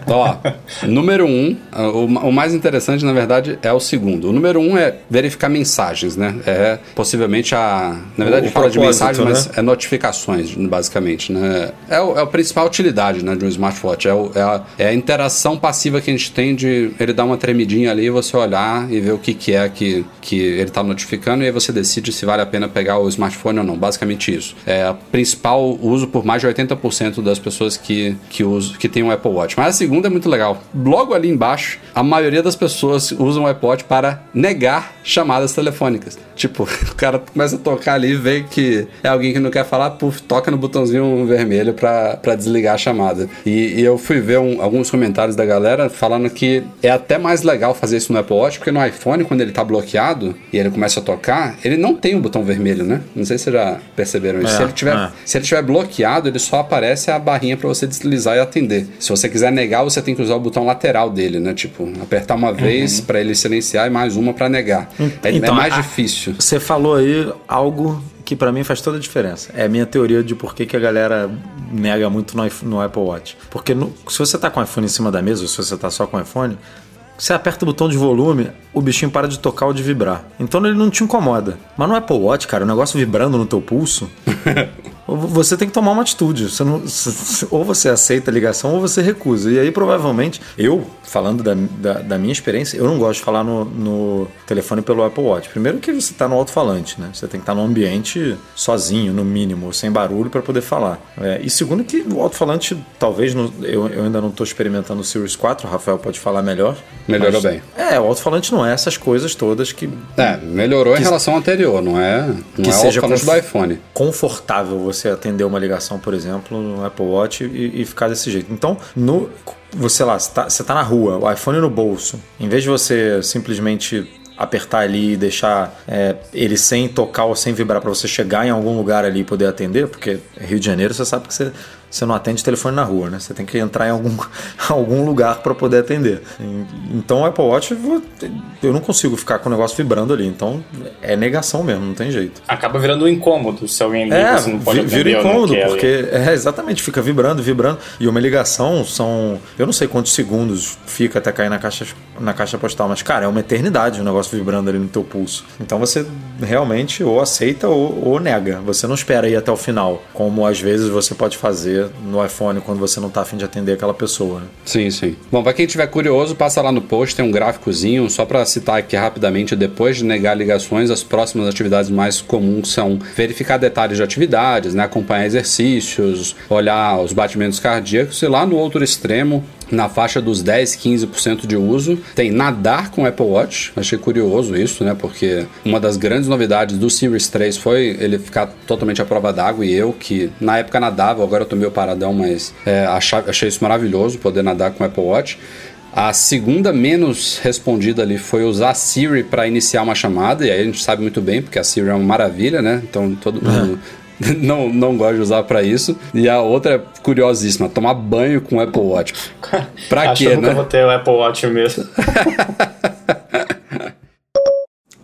Ó, número um, o, o, mais interessante, na verdade, é o segundo. O número um é verificar mensagens, né? É possivelmente a. Na verdade, o fala de mensagens, né? mas é notificações, basicamente, né? É, o, é a principal utilidade né, de um smartwatch. É, o, é, a, é a interação passiva que a gente tem de ele dar uma tremidinha ali, você olhar e ver o que, que é que, que ele está notificando, e aí você decide se vale a pena pegar o smartphone ou não. Basicamente isso. É o principal uso por mais de 80% das pessoas que, que, usam, que tem um Apple Mas a segunda é muito legal. Logo ali embaixo, a maioria das pessoas usam o iPod para negar chamadas telefônicas. Tipo, o cara começa a tocar ali e vê que é alguém que não quer falar, puf, toca no botãozinho vermelho para desligar a chamada. E, e eu fui ver um, alguns comentários da galera falando que é até mais legal fazer isso no Apple Watch, porque no iPhone, quando ele tá bloqueado e ele começa a tocar, ele não tem o botão vermelho, né? Não sei se vocês já perceberam isso. É, se, ele tiver, é. se ele tiver bloqueado, ele só aparece a barrinha para você deslizar e atender. Se você quiser negar, você tem que usar o botão lateral dele, né? Tipo, apertar uma vez uhum. para ele silenciar e mais uma para negar. É, é então, é mais a, difícil. Você falou aí algo que para mim faz toda a diferença. É a minha teoria de por que, que a galera nega muito no, no Apple Watch. Porque no, se você tá com o iPhone em cima da mesa, ou se você tá só com o iPhone, você aperta o botão de volume, o bichinho para de tocar ou de vibrar. Então ele não te incomoda. Mas no Apple Watch, cara, o negócio vibrando no teu pulso. você tem que tomar uma atitude. Você não, ou você aceita a ligação ou você recusa. E aí, provavelmente, eu, falando da, da, da minha experiência, eu não gosto de falar no, no telefone pelo Apple Watch. Primeiro que você está no alto-falante, né? Você tem que estar tá num ambiente sozinho, no mínimo, sem barulho para poder falar. É, e segundo que o alto-falante, talvez, no, eu, eu ainda não estou experimentando o Series 4, o Rafael pode falar melhor. Melhorou mas, bem. É, o alto-falante não é essas coisas todas que... É, melhorou que, em relação ao anterior, não é, não que é seja o do iPhone. Confortável você atender uma ligação, por exemplo, no Apple Watch e, e ficar desse jeito. Então, no, você lá, você tá, você tá na rua, o iPhone no bolso, em vez de você simplesmente apertar ali e deixar é, ele sem tocar ou sem vibrar para você chegar em algum lugar ali e poder atender, porque Rio de Janeiro você sabe que você você não atende telefone na rua, né? Você tem que entrar em algum, algum lugar para poder atender. Então o Apple Watch eu não consigo ficar com o negócio vibrando ali. Então é negação mesmo, não tem jeito. Acaba virando um incômodo se alguém liga, é, você não pode atender. Vira incômodo, porque é exatamente, fica vibrando, vibrando. E uma ligação são. Eu não sei quantos segundos fica até cair na caixa, na caixa postal, mas, cara, é uma eternidade o negócio vibrando ali no teu pulso. Então você realmente ou aceita ou, ou nega. Você não espera ir até o final, como às vezes você pode fazer no iPhone quando você não está afim de atender aquela pessoa. Né? Sim, sim. Bom, para quem estiver curioso, passa lá no post, tem um gráficozinho, só para citar aqui rapidamente, depois de negar ligações, as próximas atividades mais comuns são verificar detalhes de atividades, né, acompanhar exercícios, olhar os batimentos cardíacos e lá no outro extremo, na faixa dos 10, 15% de uso. Tem nadar com Apple Watch. Achei curioso isso, né? Porque uma das grandes novidades do Series 3 foi ele ficar totalmente à prova d'água e eu que na época nadava, agora eu tô meio paradão, mas é, achei, achei isso maravilhoso poder nadar com Apple Watch. A segunda menos respondida ali foi usar a Siri para iniciar uma chamada, e aí a gente sabe muito bem, porque a Siri é uma maravilha, né? Então todo mundo não, não gosto de usar para isso. E a outra é curiosíssima, tomar banho com o Apple Watch. Pra quê, né? Eu vou ter o Apple Watch mesmo.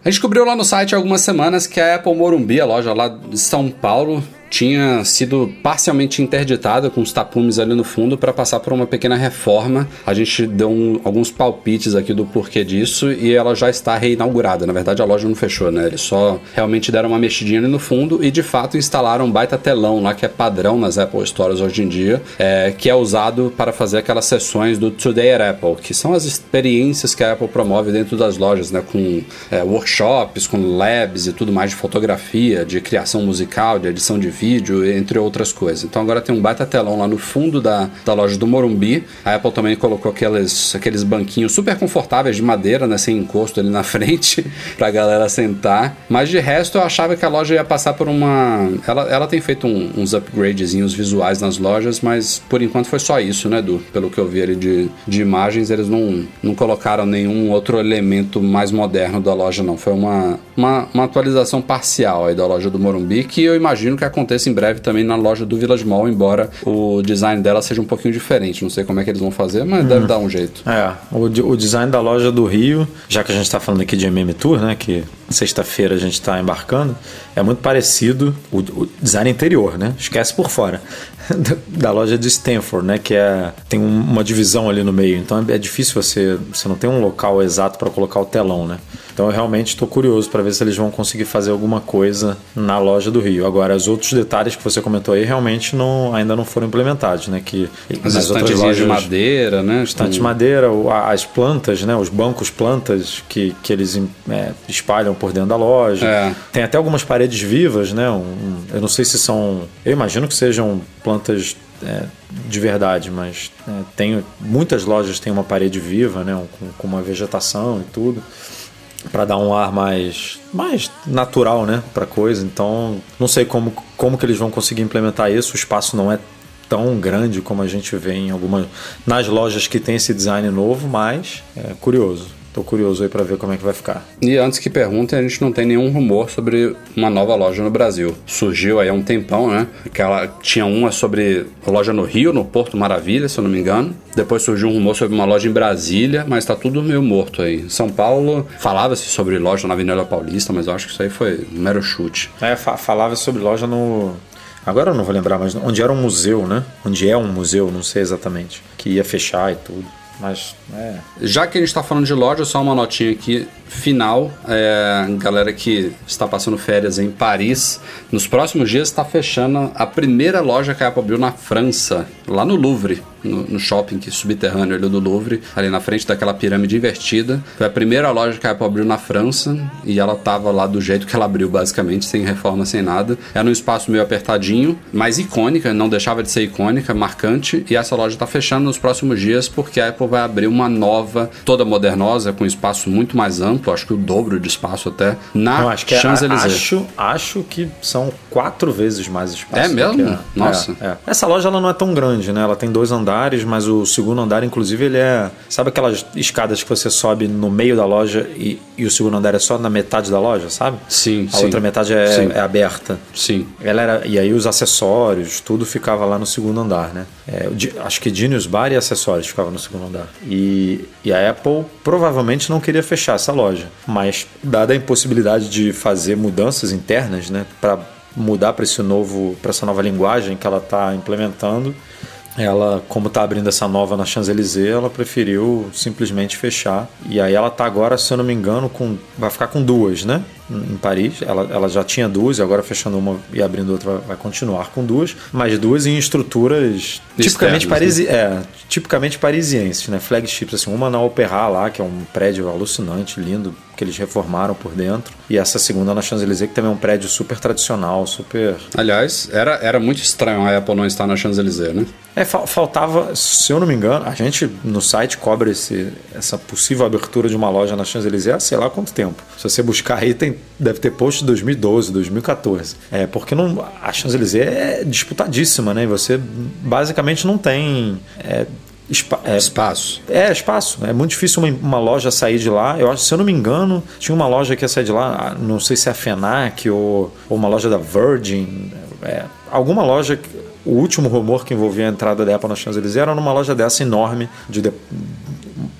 A gente descobriu lá no site há algumas semanas que a Apple Morumbi, a loja lá de São Paulo, tinha sido parcialmente interditada com os tapumes ali no fundo para passar por uma pequena reforma. A gente deu um, alguns palpites aqui do porquê disso e ela já está reinaugurada. Na verdade, a loja não fechou, né? Eles só realmente deram uma mexidinha ali no fundo e de fato instalaram um baita telão lá que é padrão nas Apple Stores hoje em dia, é, que é usado para fazer aquelas sessões do Today at Apple, que são as experiências que a Apple promove dentro das lojas, né? Com é, workshops, com labs e tudo mais de fotografia, de criação musical, de edição de vídeo vídeo, entre outras coisas. Então agora tem um baita telão lá no fundo da, da loja do Morumbi. A Apple também colocou aqueles, aqueles banquinhos super confortáveis de madeira, né, sem encosto ali na frente, pra galera sentar. Mas de resto eu achava que a loja ia passar por uma. Ela, ela tem feito um, uns upgradezinhos visuais nas lojas, mas por enquanto foi só isso, né, Edu? Pelo que eu vi ali de, de imagens, eles não, não colocaram nenhum outro elemento mais moderno da loja, não. Foi uma, uma, uma atualização parcial aí da loja do Morumbi, que eu imagino que acontece aconteça em breve também na loja do Village Mall, embora o design dela seja um pouquinho diferente. Não sei como é que eles vão fazer, mas hum. deve dar um jeito. É, o, o design da loja do Rio, já que a gente está falando aqui de MM Tour, né, que sexta-feira a gente está embarcando, é muito parecido o, o, design interior, né? Esquece por fora da loja de Stanford, né? Que é tem uma divisão ali no meio, então é difícil você você não tem um local exato para colocar o telão, né? Então eu realmente estou curioso para ver se eles vão conseguir fazer alguma coisa na loja do Rio. Agora, os outros detalhes que você comentou aí realmente não, ainda não foram implementados, né? Que as nas outras lojas de madeira, né? Estante de madeira, as plantas, né? Os bancos plantas que, que eles é, espalham por dentro da loja. É. Tem até algumas paredes vivas, né? Um, eu não sei se são. Eu imagino que sejam plantas é, de verdade, mas é, tem muitas lojas têm uma parede viva, né, com, com uma vegetação e tudo para dar um ar mais mais natural, né, para coisa. Então, não sei como como que eles vão conseguir implementar isso. O espaço não é tão grande como a gente vê em algumas nas lojas que tem esse design novo, mas é curioso. Tô curioso aí para ver como é que vai ficar. E antes que perguntem, a gente não tem nenhum rumor sobre uma nova loja no Brasil. Surgiu aí há um tempão, né? Aquela tinha uma sobre loja no Rio, no Porto Maravilha, se eu não me engano. Depois surgiu um rumor sobre uma loja em Brasília, mas tá tudo meio morto aí. São Paulo falava-se sobre loja na Avenida Paulista, mas eu acho que isso aí foi um mero chute. É, fa falava sobre loja no Agora eu não vou lembrar, mas onde era um museu, né? Onde é um museu, não sei exatamente. Que ia fechar e tudo. Mas, é. Já que a gente está falando de loja, só uma notinha aqui final. É, galera que está passando férias em Paris, nos próximos dias está fechando a primeira loja que a Apple abriu na França, lá no Louvre. No, no shopping que subterrâneo ali do Louvre, ali na frente daquela pirâmide invertida. Foi a primeira loja que a Apple abriu na França e ela tava lá do jeito que ela abriu, basicamente, sem reforma, sem nada. Era um espaço meio apertadinho, mas icônica, não deixava de ser icônica, marcante. E essa loja está fechando nos próximos dias porque a Apple vai abrir uma nova, toda modernosa, com espaço muito mais amplo, acho que o dobro de espaço até, na Não, acho que é, Champs-Élysées. acho, acho que são quatro vezes mais espaço. É mesmo? Nossa. é, é. Essa loja ela não é tão grande, né? Ela tem dois andares, mas o segundo andar, inclusive, ele é. Sabe aquelas escadas que você sobe no meio da loja e, e o segundo andar é só na metade da loja, sabe? Sim, A sim. outra metade é, é aberta. Sim. Ela era, e aí os acessórios, tudo ficava lá no segundo andar, né? É, acho que Genius Bar e acessórios ficavam no segundo andar. E, e a Apple provavelmente não queria fechar essa loja, mas dada a impossibilidade de fazer mudanças internas, né, para mudar para esse novo, para essa nova linguagem que ela está implementando, ela, como está abrindo essa nova na Champs-Élysées, ela preferiu simplesmente fechar. E aí ela tá agora, se eu não me engano, com vai ficar com duas, né? Em Paris. Ela, ela já tinha duas e agora fechando uma e abrindo outra vai continuar com duas, mas duas em estruturas tipicamente, Externas, parisi é, tipicamente parisienses, né? Flagships, assim, uma na Opéra lá, que é um prédio alucinante, lindo, que eles reformaram por dentro, e essa segunda na Champs-Élysées, que também é um prédio super tradicional, super Aliás, era, era muito estranho a Apple não estar na Champs-Élysées, né? é, fal- faltava, se eu não me engano, a gente no site cobra esse, essa possível abertura de uma loja na Champs-Élysées há sei lá quanto tempo. Se você buscar aí, tem, deve ter post de 2012, 2014. É, porque não, a Champs-Élysées é disputadíssima, né? Você basicamente não tem... é, espa- é, Espaço. é, espaço. É muito difícil uma, uma loja sair de lá. Eu acho, se eu não me engano, tinha uma loja que ia sair de lá, ah, não sei se é a FENAC ou, ou uma loja da Virgin. é, alguma loja. O último rumor que envolvia a entrada da Apple na Champs-Élysées era numa loja dessa enorme, de, de-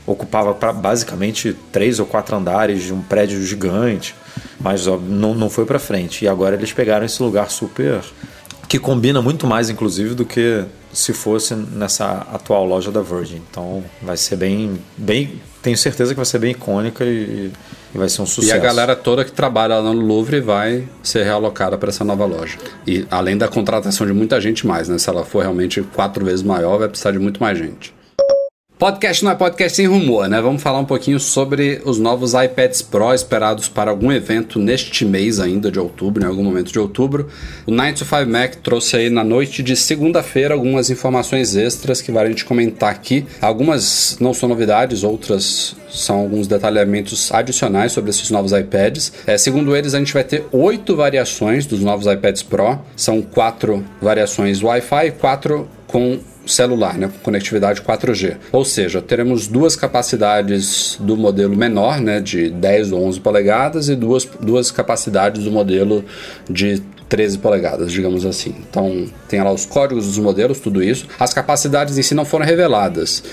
ocupava pra, basicamente três ou quatro andares de um prédio gigante, mas ó, não, não foi para frente. E agora eles pegaram esse lugar super que combina muito mais, inclusive, do que se fosse nessa atual loja da Virgin. Então vai ser bem, bem, tenho certeza que vai ser bem icônica e, e vai ser um E sucesso. a galera toda que trabalha lá no Louvre vai ser realocada para essa nova loja. E além da contratação de muita gente mais, né? Se ela for realmente quatro vezes maior, vai precisar de muito mais gente. Podcast não é podcast sem rumor, né? Vamos falar um pouquinho sobre os novos iPads Pro esperados para algum evento neste mês ainda de outubro, em algum momento de outubro. O 9 to 5 Mac trouxe aí na noite de segunda-feira algumas informações extras que vale a gente comentar aqui. Algumas não são novidades, outras são alguns detalhamentos adicionais sobre esses novos iPads. É, segundo eles, a gente vai ter oito variações dos novos iPads Pro. São quatro variações Wi-Fi quatro com celular, né, com conectividade 4G. Ou seja, teremos duas capacidades do modelo menor, né, de 10 ou 11 polegadas, e duas, duas capacidades do modelo de 13 polegadas, digamos assim. Então, tem lá os códigos dos modelos, tudo isso. As capacidades em si não foram reveladas.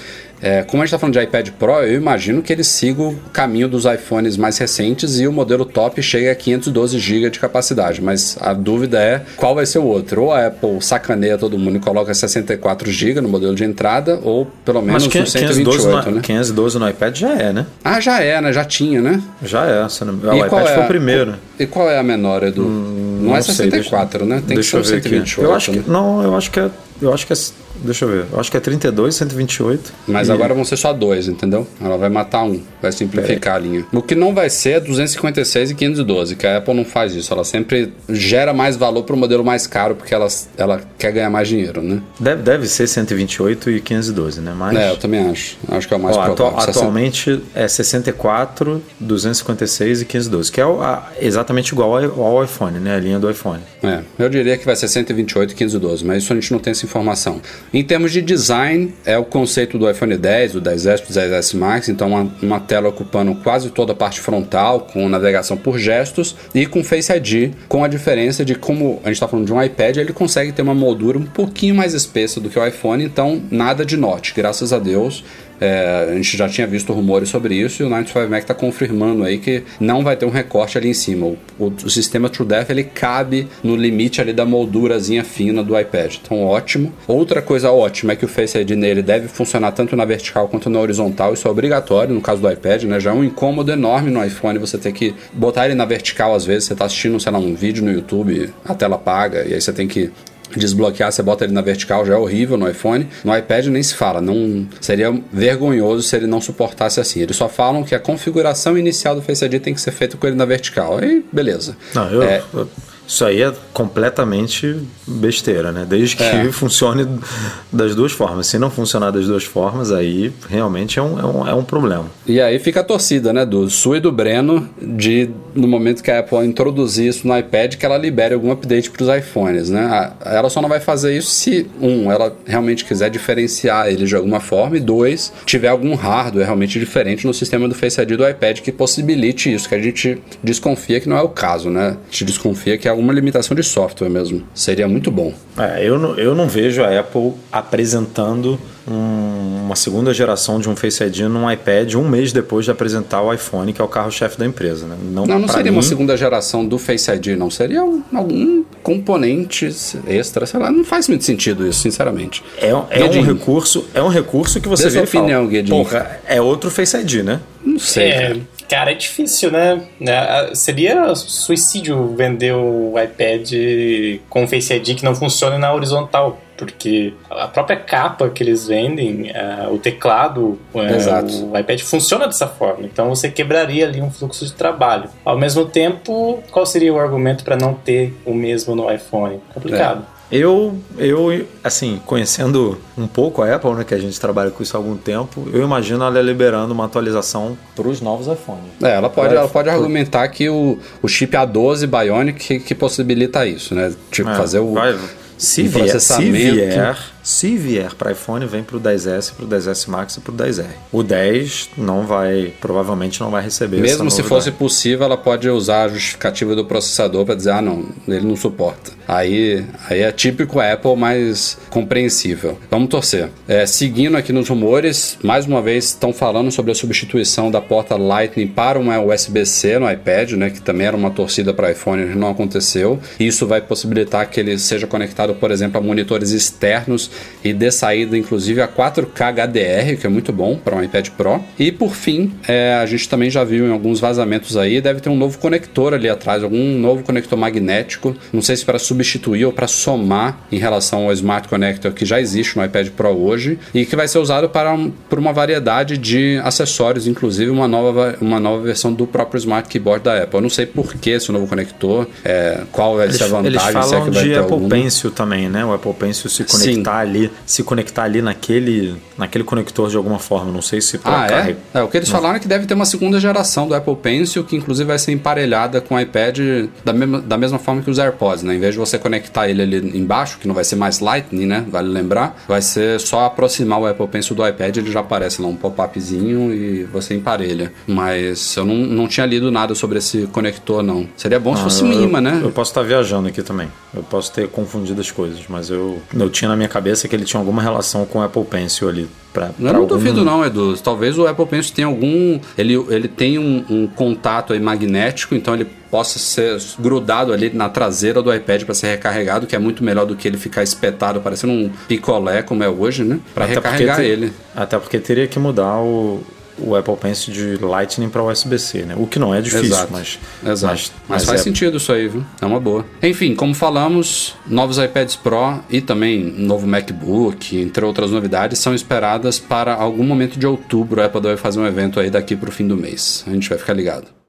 É, como a gente está falando de iPad Pro, eu imagino que ele siga o caminho dos iPhones mais recentes e o modelo top chega a 512 GB de capacidade. Mas a dúvida é qual vai ser o outro. Ou a Apple sacaneia todo mundo e coloca 64 GB no modelo de entrada, ou pelo menos Mas no 512 128, no, né? 512 no iPad já é, né? Ah, já é, né? Já tinha, né? Já é. não- E o qual iPad é foi o primeiro. E qual é a menor, Edu? não, é sei, 64, né? Tem deixa que ser eu o ver aqui. 128. Eu acho né? que, não, eu acho que é. Eu acho que é. Deixa eu ver. Acho que é 32, 128. Mas e- agora vão ser só dois, entendeu? Ela vai matar um, vai simplificar a linha. O que não vai ser é 256 e 512, que a Apple não faz isso. Ela sempre gera mais valor para o modelo mais caro, porque ela, ela quer ganhar mais dinheiro, né? Deve, deve ser 128 e 512, né? Mas. É, eu também acho. Acho que é o mais Ó, provável. atu- 60 atualmente é 64, 256 e 512, que é o- a- exatamente igual ao, ao iPhone, né? A linha do iPhone. É, eu diria que vai ser 128 e 512, mas isso a gente não tem essa informação. Em termos de design, é o conceito do iPhone 10, do 10S, do 10S Max, então uma, uma tela ocupando quase toda a parte frontal, com navegação por gestos e com Face ID, com a diferença de como a gente está falando de um iPad, ele consegue ter uma moldura um pouquinho mais espessa do que o iPhone, então nada de note, graças a Deus. É, a gente já tinha visto rumores sobre isso e o 95 Mac está confirmando aí que não vai ter um recorte ali em cima. O, o, o sistema TrueDepth ele cabe no limite ali da moldurazinha fina do iPad. Então, ótimo. Outra coisa ótima é que o Face ID nele deve funcionar tanto na vertical quanto na horizontal. Isso é obrigatório no caso do iPad, né? Já é um incômodo enorme no iPhone você ter que botar ele na vertical às vezes. Você está assistindo, sei lá, um vídeo no YouTube, a tela apaga e aí você tem que desbloquear, você bota ele na vertical, já é horrível no iPhone. No iPad nem se fala, não seria vergonhoso se ele não suportasse assim. Eles só falam que a configuração inicial do Face ID tem que ser feita com ele na vertical. Aí, beleza. Não, eu, é, isso aí é completamente besteira, né? Desde que é. funcione das duas formas. Se não funcionar das duas formas, aí realmente é um, é um, é um problema. E aí fica a torcida, né? Do Su e do Breno, de no momento que a Apple introduzir isso no iPad, que ela libere algum update para os iPhones, né? Ela só não vai fazer isso se, um, ela realmente quiser diferenciar ele de alguma forma, e dois, tiver algum hardware realmente diferente no sistema do Face ID do iPad que possibilite isso, que a gente desconfia que não é o caso, né? A gente desconfia que é alguma limitação de software mesmo. Seria muito bom. É, eu, não, eu não vejo a Apple apresentando um, uma segunda geração de um Face ID num iPad um mês depois de apresentar o iPhone, que é o carro-chefe da empresa. Né? Não, não, não seria mim... uma segunda geração do Face ID, não. Seria um, algum componente extra, sei lá. Não faz muito sentido isso, sinceramente. É, é um recurso é um recurso que você vê opinião, fala, Porra, é outro Face ID, né? Não sei, é, cara. É difícil, né? É, seria suicídio vender o iPad com Face ID que não funciona na horizontal porque a própria capa que eles vendem, uh, o teclado, uh, o iPad funciona dessa forma. Então você quebraria ali um fluxo de trabalho. Ao mesmo tempo, qual seria o argumento para não ter o mesmo no iPhone? Complicado. É. Eu, eu, assim, conhecendo um pouco a Apple, né, que a gente trabalha com isso há algum tempo, eu imagino ela liberando uma atualização para os novos iPhones. É, ela pode, ela pode argumentar que o, o chip A12 Bionic que, que possibilita isso, né? Tipo, é, fazer o, vai, se vier, processamento... Se vier, se vier para iPhone, vem para o 10S, para o 10S Max e para o 10R. O 10 não vai, provavelmente não vai receber Mesmo se fosse possível, ela pode usar a justificativa do processador para dizer, ah, não, ele não suporta. Aí, aí é típico Apple, mas compreensível. Vamos torcer. É, seguindo aqui nos rumores, mais uma vez estão falando sobre a substituição da porta Lightning para uma USB-C no iPad, né, que também era uma torcida para iPhone, não aconteceu. Isso vai possibilitar que ele seja conectado, por exemplo, a monitores externos e dê saída inclusive a 4K HDR, que é muito bom para um iPad Pro. E por fim, é, a gente também já viu em alguns vazamentos aí, deve ter um novo conector ali atrás, algum novo conector magnético, não sei se para substituir ou para somar em relação ao Smart Connector que já existe no iPad Pro hoje e que vai ser usado para um, por uma variedade de acessórios, inclusive uma nova, uma nova versão do próprio Smart Keyboard da Apple. Eu não sei por que esse novo conector, é, qual vai ser a vantagem. Eles falam se é que vai de Apple. Pencil também, né? O Apple Pencil se conectar Sim ali, se conectar ali naquele, naquele conector de alguma forma. Não sei se ah, é? é? O que eles não. falaram é que deve ter uma segunda geração do Apple Pencil, que inclusive vai ser emparelhada com o iPad da mesma, da mesma forma que os AirPods, né? Em vez de você conectar ele ali embaixo, que não vai ser mais Lightning, né? Vale lembrar, vai ser só aproximar o Apple Pencil do iPad, ele já aparece lá um pop-upzinho e você emparelha. Mas eu não, não tinha lido nada sobre esse conector, não. Seria bom se fosse um imã, né? Eu posso estar viajando aqui também. Eu posso ter confundido as coisas, mas eu, eu tinha na minha cabeça cabeça que ele tinha alguma relação com o Apple Pencil ali. Pra, eu pra não algum... duvido não, Edu. Talvez o Apple Pencil tenha algum... Ele, ele tem um, um contato aí magnético, então ele possa ser grudado ali na traseira do iPad para ser recarregado, que é muito melhor do que ele ficar espetado, parecendo um picolé como é hoje, né? Para recarregar ele. Até porque teria que mudar o, o Apple Pencil de Lightning para USB-C, né? O que não é difícil, Exato. mas. Exato. Mas, mas, faz é... sentido isso aí, viu? É uma boa. Enfim, como falamos, novos iPads Pro e também novo MacBook, entre outras novidades, são esperadas para algum momento de outubro. A Apple vai fazer um evento aí daqui para o fim do mês. A gente vai ficar ligado.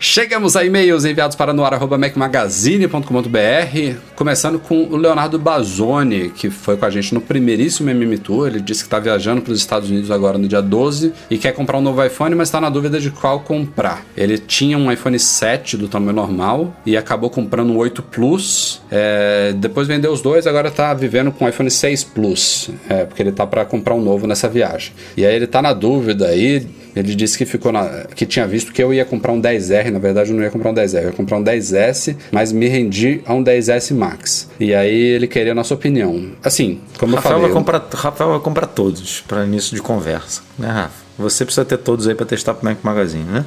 Chegamos a e-mails enviados para noar.mecmagazine.com.br, começando com o Leonardo Bazoni, que foi com a gente no primeiríssimo MM Tour. Ele disse que está viajando para os Estados Unidos agora no dia 12 e quer comprar um novo iPhone, mas está na dúvida de qual comprar. Ele tinha um iPhone 7 do tamanho normal e acabou comprando um 8 Plus. É, depois vendeu os dois, agora está vivendo com um iPhone 6 Plus, é, porque ele está para comprar um novo nessa viagem. E aí ele está na dúvida aí Ele disse que ficou na, que tinha visto que eu ia comprar um 10R, na verdade eu não ia comprar um 10R, eu ia comprar um 10S, mas me rendi a um 10S Max. E aí ele queria a nossa opinião. Assim, como Rafael eu falei. Vai comprar, Rafael vai comprar todos para início de conversa, né, Rafa? Você precisa ter todos aí para testar pro Mac Magazine, né?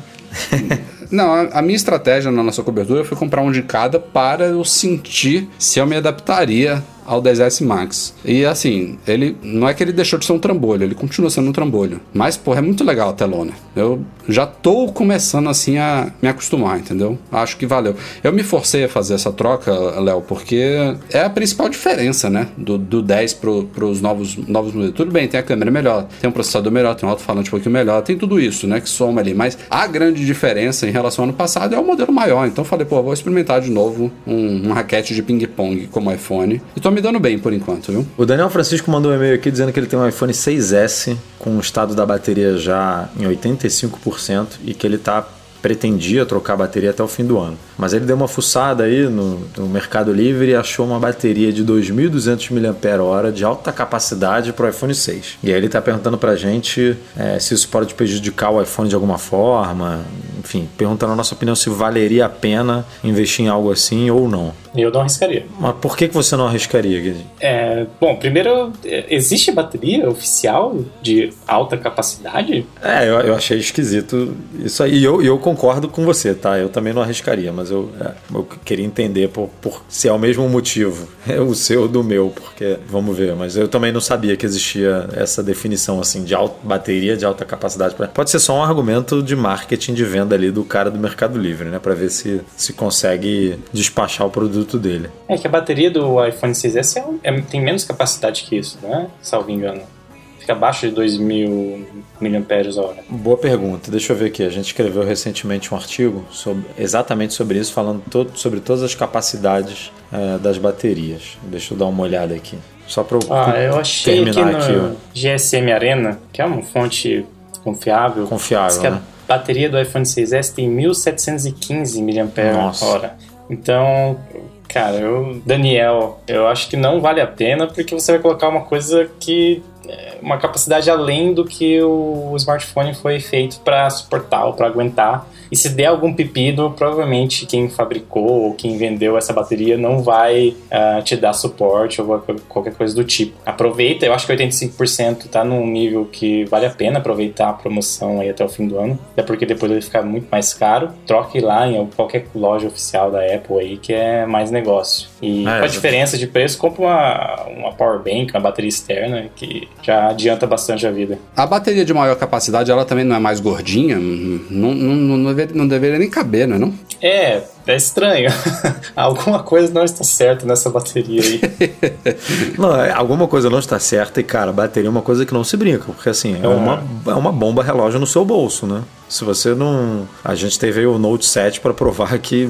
Não, a, minha estratégia na nossa cobertura foi comprar um de cada para eu sentir se eu me adaptaria ao 10S Max. E assim, ele não é que ele deixou de ser um trambolho, ele continua sendo um trambolho. Mas, porra, é muito legal a telona. Eu já tô começando assim a me acostumar, entendeu? Acho que valeu. Eu me forcei a fazer essa troca, Léo, porque é a principal diferença, né? Do, do 10 pro, pros novos, novos modelos. Tudo bem, tem a câmera melhor, tem um processador melhor, tem um alto-falante um pouquinho melhor, tem tudo isso, né? Que soma ali. Mas a grande diferença em relação ao ano passado é o modelo maior. Então falei, pô, vou experimentar de novo um, um raquete de ping-pong como iPhone. E tô me dando bem por enquanto, viu? O Daniel Francisco mandou um e-mail aqui dizendo que ele tem um iPhone 6S com o estado da bateria já em 85% e que ele tá pretendia trocar a bateria até o fim do ano. Mas ele deu uma fuçada aí no, no Mercado Livre e achou uma bateria de 2.200 mAh de alta capacidade para o iPhone 6. E aí ele está perguntando para a gente é, se isso pode prejudicar o iPhone de alguma forma, enfim, perguntando a nossa opinião se valeria a pena investir em algo assim ou não. Eu não arriscaria. Mas por que, que você não arriscaria, Guilherme? É, bom, primeiro, existe bateria oficial de alta capacidade? É, eu, eu achei esquisito isso aí. E eu, eu concordo com você, tá? Eu também não arriscaria, mas eu, é, eu queria entender por, por, se é o mesmo motivo, é o seu do meu, porque vamos ver. Mas eu também não sabia que existia essa definição assim de alta, bateria de alta capacidade. Pode ser só um argumento de marketing de venda ali do cara do Mercado Livre, né? Para ver se se consegue despachar o produto dele. É que a bateria do iPhone 6S é, é, tem menos capacidade que isso, né? Salvo engano fica abaixo de 2.000 mAh. Boa pergunta. Deixa eu ver aqui. A gente escreveu recentemente um artigo sobre, exatamente sobre isso, falando todo, sobre todas as capacidades é, das baterias. Deixa eu dar uma olhada aqui. Só para ah, eu achei terminar aqui, no GSM Arena, que é uma fonte confiável. Confiável, né? A bateria do iPhone 6S tem 1.715 mAh. Então, cara, eu, Daniel, eu acho que não vale a pena porque você vai colocar uma coisa que uma capacidade além do que o smartphone foi feito para suportar ou para aguentar. E se der algum pepino, provavelmente quem fabricou ou quem vendeu essa bateria não vai uh, te dar suporte ou qualquer coisa do tipo. Aproveita, eu acho que 85% está num nível que vale a pena aproveitar a promoção aí até o fim do ano, até porque depois ele fica muito mais caro. Troque lá em qualquer loja oficial da Apple aí que é mais negócio. E é, com a diferença de preço, compra uma, uma power bank, uma bateria externa que já adianta bastante a vida. A bateria de maior capacidade, ela também não é mais gordinha? Não, não, não, deveria, não deveria nem caber, não é não? É, é estranho. alguma coisa não está certa nessa bateria aí. não, é, alguma coisa não está certa e, cara, bateria é uma coisa que não se brinca, porque assim, é, uhum. uma, é uma bomba relógio no seu bolso, né? Se você não. A gente teve aí o Note 7 para provar que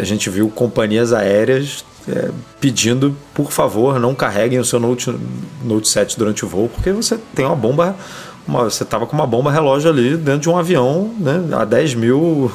a gente viu companhias aéreas é, pedindo, por favor, não carreguem o seu Note, Note 7 durante o voo, porque você tem uma bomba uma, você estava com uma bomba relógio ali dentro de um avião né, a 10 mil,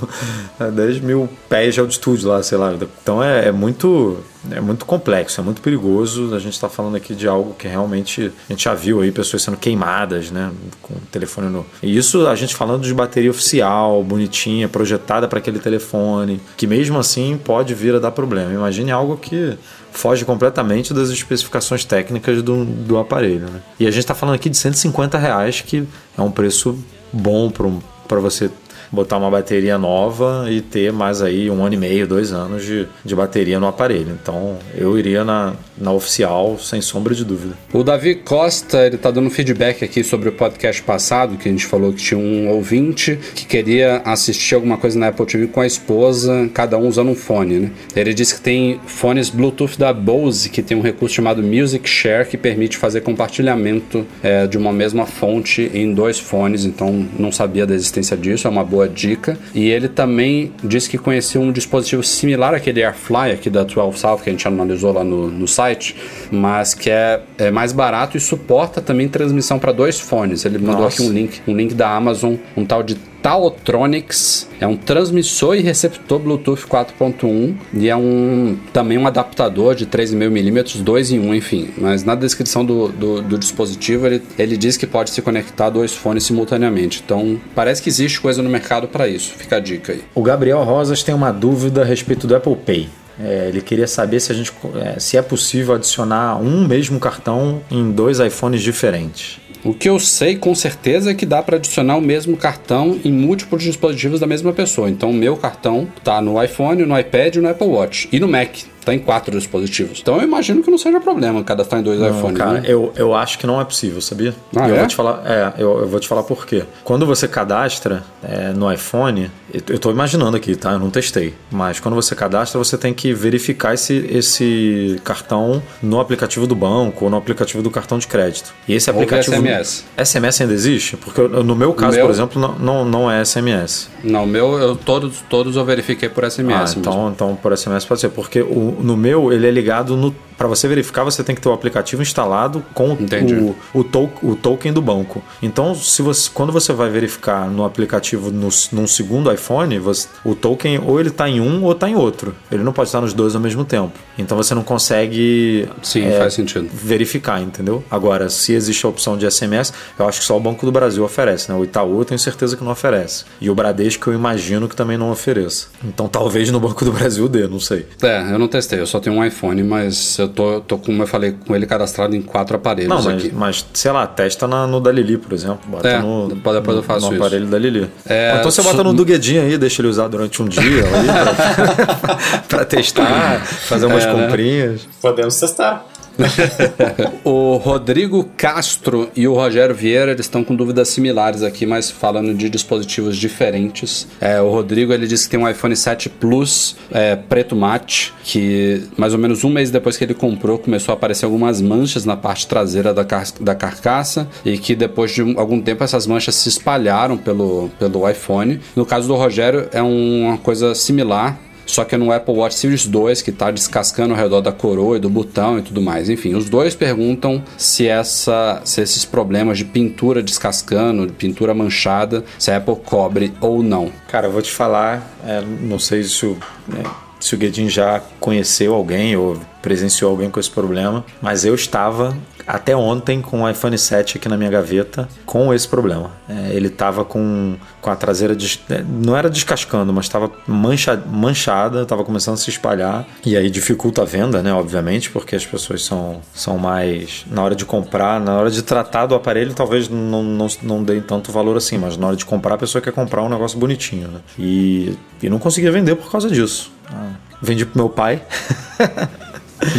a 10 mil pés de altitude lá, sei lá. Então é, é muito é muito complexo, é muito perigoso. A gente está falando aqui de algo que realmente a gente já viu aí pessoas sendo queimadas, né, com o telefone no. E isso a gente falando de bateria oficial, bonitinha, projetada para aquele telefone, que mesmo assim pode vir a dar problema. Imagine algo que foge completamente das especificações técnicas do, do aparelho. Né? E a gente está falando aqui de 150 reais, que é um preço bom para um, você botar uma bateria nova e ter mais aí um ano e meio, dois anos de, de bateria no aparelho. Então eu iria na, na oficial, sem sombra de dúvida. O Davi Costa, ele tá dando feedback aqui sobre o podcast passado, que a gente falou que tinha um ouvinte que queria assistir alguma coisa na Apple TV com a esposa, cada um usando um fone, né? Ele disse que tem fones Bluetooth da Bose, que tem um recurso chamado Music Share, que permite fazer compartilhamento é, de uma mesma fonte em dois fones, então não sabia da existência disso, é uma boa boa dica. E ele também disse que conhecia um dispositivo similar àquele Airfly aqui da 12 South que a gente analisou lá no, no site, mas que é, é mais barato e suporta também transmissão para dois fones. Ele mandou Nossa. aqui um link, um link da Amazon, um tal de Taotronics. É um transmissor e receptor Bluetooth 4.1 e é um também um adaptador de 3,5mm, 2 em 1, enfim. Mas na descrição do, do, do dispositivo ele, ele diz que pode se conectar dois fones simultaneamente. Então parece que existe coisa no mercado para isso. Fica a dica aí. O Gabriel Rosas tem uma dúvida a respeito do Apple Pay. É, ele queria saber se, a gente, é, se é possível adicionar um mesmo cartão em dois iPhones diferentes. O que eu sei com certeza é que dá para adicionar o mesmo cartão em múltiplos dispositivos da mesma pessoa. Então, o meu cartão tá no iPhone, no iPad no Apple Watch. E no Mac tá em quatro dispositivos. Então eu imagino que não seja problema cadastrar em dois Não, iPhones. cara, né? eu, eu acho que não é possível, sabia? Ah, E eu é? vou te falar, é, eu, eu vou te falar por quê. Quando você cadastra é, no iPhone, eu, eu tô imaginando aqui, tá? Eu não testei. Mas quando você cadastra, você tem que verificar esse, esse cartão no aplicativo do banco ou no aplicativo do cartão de crédito. E esse aplicativo. SMS. SMS ainda existe? Porque no meu caso, meu- por exemplo, não, não, não é SMS. Não, o meu, eu, todos, todos eu verifiquei por Ah, SMS. mesmo. então, então por SMS pode ser. Porque o, no meu, ele é ligado no. Para você verificar, você tem que ter o aplicativo instalado com o, o, to- o token do banco. Então, se você, quando você vai verificar no aplicativo no, num segundo iPhone, você- o token ou ele está em um ou está em outro. Ele não pode estar nos dois ao mesmo tempo. Então você não consegue Sim, é, faz sentido. verificar, entendeu? Agora, se existe a opção de SMS, eu acho que só o Banco do Brasil oferece, né? O Itaú eu tenho certeza que não oferece. E o Bradesco eu imagino que também não ofereça. Então talvez no Banco do Brasil dê, não sei. É, eu não testei, eu só tenho um iPhone, mas eu tô, tô como eu falei, com ele cadastrado em quatro aparelhos Não, mas, aqui. mas sei lá, testa na- no da Lili, por exemplo. Bota É, no, depois- eu faço no isso. aparelho da Lili. É, então você su- bota no do Guedinho aí, deixa ele usar durante um dia aí pra, pra testar, fazer umas É, né? comprinhas. Podemos testar. O Rodrigo Castro e o Rogério Vieira eles estão com dúvidas similares aqui, mas falando de dispositivos diferentes. É, o Rodrigo ele disse que tem um iPhone 7 Plus é, preto mate, que mais ou menos um mês depois que ele comprou começou a aparecer algumas manchas na parte traseira da, car- da carcaça e que depois de um- algum tempo essas manchas se espalharam pelo, pelo iPhone. No caso do Rogério é um- uma coisa similar. Só que no Apple Watch Series 2 que tá descascando ao redor da coroa e do botão e tudo mais. Enfim, os dois perguntam se essa se esses problemas de pintura descascando, de pintura manchada, se a Apple cobre ou não. Cara, eu vou te falar, é, não sei se o, né, se o Guedin já conheceu alguém ou presenciou alguém com esse problema, mas eu estava até ontem com o iPhone 7 aqui na minha gaveta com esse problema. É, ele estava com, com a traseira, des- é, não era descascando, mas estava mancha, manchada, estava começando a se espalhar e aí dificulta a venda, né, obviamente, porque as pessoas são, são mais, na hora de comprar, na hora de tratar do aparelho, talvez não, não, não deem tanto valor assim, mas na hora de comprar, a pessoa quer comprar um negócio bonitinho, né? E, e não conseguia vender por causa disso. Ah, Vendi pro meu pai.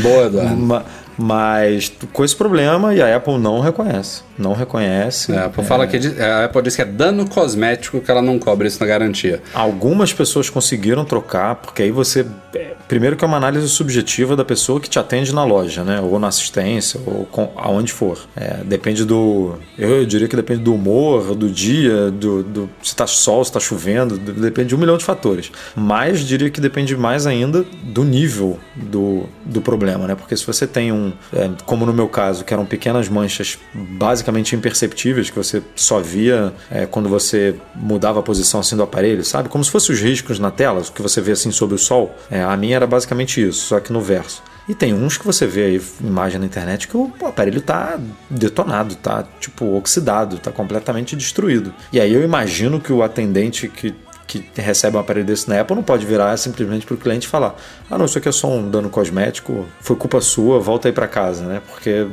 Boa, Eduardo. Ma- Mas com esse problema e a Apple não reconhece. Não reconhece. É, a Apple fala que diz- a Apple diz que é dano cosmético que ela não cobre isso na garantia. Algumas pessoas conseguiram trocar, porque aí você. é, Primeiro que é uma análise subjetiva da pessoa que te atende na loja, né? Ou na assistência, ou com, aonde for. É, depende do. Eu diria que depende do humor, do dia, do, do se tá sol, se tá chovendo, depende de um milhão de fatores. Mas diria que depende mais ainda do nível do, do problema, né? Porque se você tem um. É, como no meu caso, que eram pequenas manchas basicamente imperceptíveis, que você só via é, quando você mudava a posição assim do aparelho, sabe? Como se fossem os riscos na tela, que você vê assim sob o sol. É, a minha era basicamente isso, só que no verso. E tem uns que você vê aí, imagem na internet, que o, o aparelho tá detonado, tá tipo oxidado, tá completamente destruído. E aí eu imagino que o atendente que que recebe um aparelho desse na Apple não pode virar simplesmente para o cliente falar: ah, não, isso aqui é só um dano cosmético, foi culpa sua, volta aí para casa, né? Porque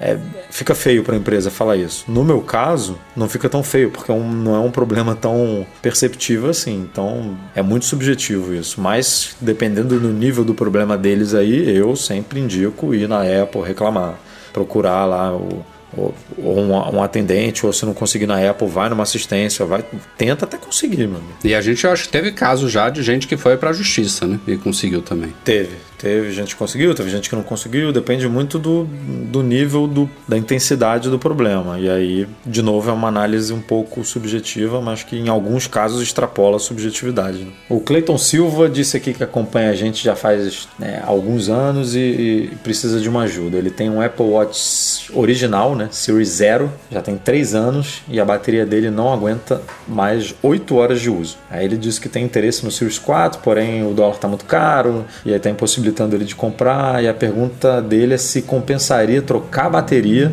é, fica feio para a empresa falar isso. No meu caso, não fica tão feio, porque é um- não é um problema tão perceptível assim. Então, é muito subjetivo isso. Mas, dependendo do nível do problema deles aí, eu sempre indico ir na Apple reclamar, procurar lá o ou, ou um, um atendente, ou se não conseguir na Apple, vai numa assistência, vai, tenta até conseguir, mano. E a gente acho que teve caso já de gente que foi pra justiça, né? E conseguiu também. Teve, Teve gente que conseguiu, teve gente que não conseguiu, depende muito do, do nível do, da intensidade do problema. E aí, de novo, é uma análise um pouco subjetiva, mas que em alguns casos extrapola a subjetividade. Né? O Cleiton Silva disse aqui que acompanha a gente já faz né, alguns anos e, e, precisa de uma ajuda. Ele tem um Apple Watch original, né, Series Zero, já tem 3 anos e a bateria dele não aguenta mais 8 horas de uso. Aí ele disse que tem interesse no Series 4, porém o dólar está muito caro e aí está impossibilitado possibilitando ele de comprar. E a pergunta dele é se compensaria trocar a bateria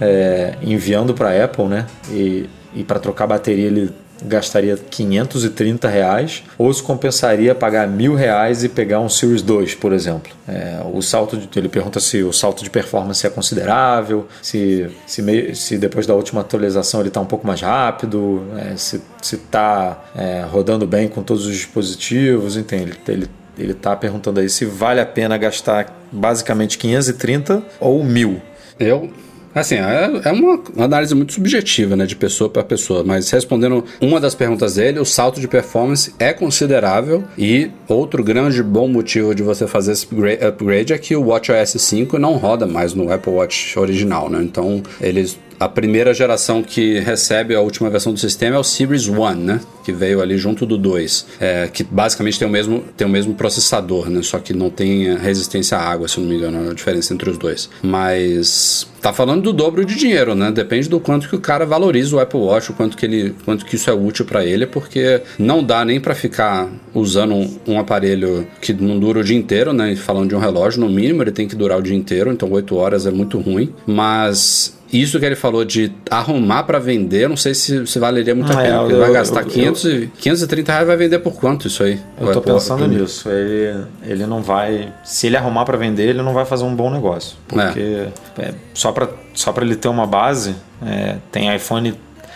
é, enviando para a Apple, né? E, e para trocar a bateria ele gastaria 530 reais ou se compensaria pagar mil reais e pegar um Series 2, por exemplo. É, o salto de, ele pergunta se o salto de performance é considerável, se, se, se depois da última atualização ele está um pouco mais rápido, é, se está é, rodando bem com todos os dispositivos, entende? Ele, ele ele está perguntando aí se vale a pena gastar basicamente 530 ou 1000. Eu Assim, é, é uma análise muito subjetiva, né, de pessoa para pessoa, mas respondendo uma das perguntas dele, o salto de performance é considerável e outro grande bom motivo de você fazer esse upgrade é que o WatchOS 5 não roda mais no Apple Watch original, né? Então, eles a primeira geração que recebe a última versão do sistema é o Series One, né? Que veio ali junto do 2. É, que basicamente tem o, mesmo, tem o mesmo processador, né? Só que não tem resistência à água, se não me engano, é a diferença entre os dois. Mas tá falando do dobro de dinheiro, né? Depende do quanto que o cara valoriza o Apple Watch, o quanto que ele, quanto que isso é útil para ele, porque não dá nem para ficar usando um, um, aparelho que não dura o dia inteiro, né? Falando de um relógio, no mínimo ele tem que durar o dia inteiro, então 8 horas é muito ruim, mas isso que ele falou de arrumar para vender, não sei se, se valeria muito ah, a pena. É, ele vai gastar eu, 500 eu, e, 530 reais vai vender por quanto isso aí? Eu tô pensando nisso. Ele, ele não vai. Se ele arrumar para vender, ele não vai fazer um bom negócio. Porque é. É, só para só ele ter uma base, é, tem iPhone.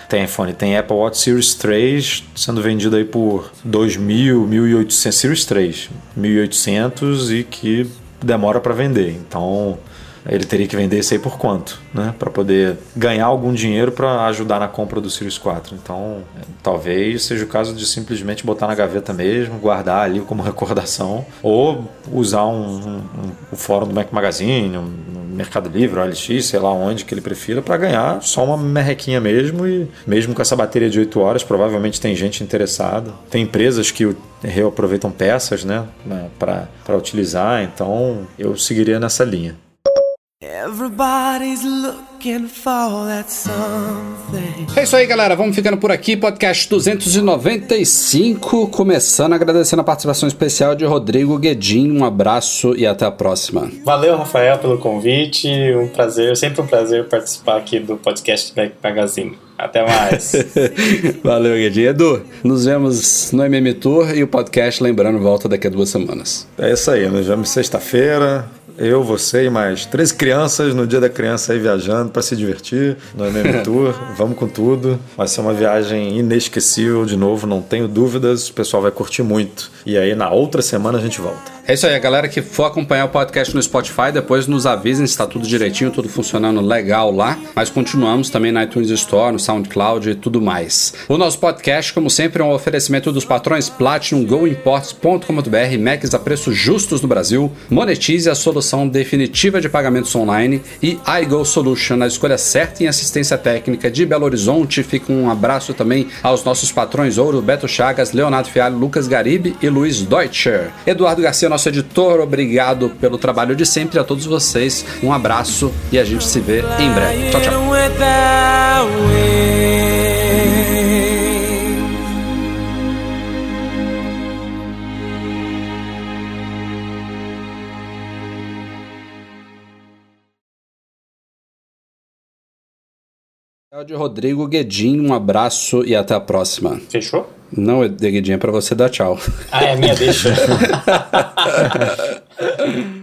Tem iPhone, tem Apple Watch Series 3 sendo vendido aí por 2.000, 1.800, Series 3, 1.800 e que demora para vender. Então, ele teria que vender isso aí por quanto, né? Para poder ganhar algum dinheiro para ajudar na compra do Series 4. Então, talvez seja o caso de simplesmente botar na gaveta mesmo, guardar ali como recordação, ou usar um, um, um o fórum do Mac Magazine, um, Mercado Livre, LX, sei lá onde que ele prefira, para ganhar só uma merrequinha mesmo. E mesmo com essa bateria de 8 horas, provavelmente tem gente interessada. Tem empresas que reaproveitam peças né, para utilizar, então eu seguiria nessa linha. Everybody's looking for that something. É isso aí, galera. Vamos ficando por aqui. Podcast 295. Começando agradecendo a participação especial de Rodrigo Guedin. Um abraço e até a próxima. Valeu, Rafael, pelo convite. Um prazer, sempre um prazer participar aqui do podcast Back Magazine. Até mais. Valeu, Guedin. Edu, nos vemos no MM Tour e o podcast, lembrando, volta daqui a duas semanas. É isso aí. Nos vemos sexta-feira. Eu, você e mais 13 crianças no dia da criança aí viajando para se divertir no MM Tour. Vamos com tudo. Vai ser uma viagem inesquecível de novo, não tenho dúvidas. O pessoal vai curtir muito. E aí na outra semana a gente volta. É isso aí, a galera que for acompanhar o podcast no Spotify, depois nos avisem se está tudo direitinho, tudo funcionando legal lá. Mas continuamos também na iTunes Store, no SoundCloud e tudo mais. O nosso podcast, como sempre, é um oferecimento dos patrões Platinum, GoImports.com.br, Macs a preços justos no Brasil, monetize a solução definitiva de pagamentos online e iGo Solution, a escolha certa em assistência técnica de Belo Horizonte. Fica um abraço também aos nossos patrões Ouro, Beto Chagas, Leonardo Fialho, Lucas Garibe e Luiz Deutscher. Eduardo Garcia nosso editor. Obrigado pelo trabalho de sempre a todos vocês. Um abraço e a gente se vê em breve. Tchau, tchau. de Rodrigo Guedin, um abraço e até a próxima. Fechou? Não, Guedin, é pra você dar tchau. Ah, é minha, deixa.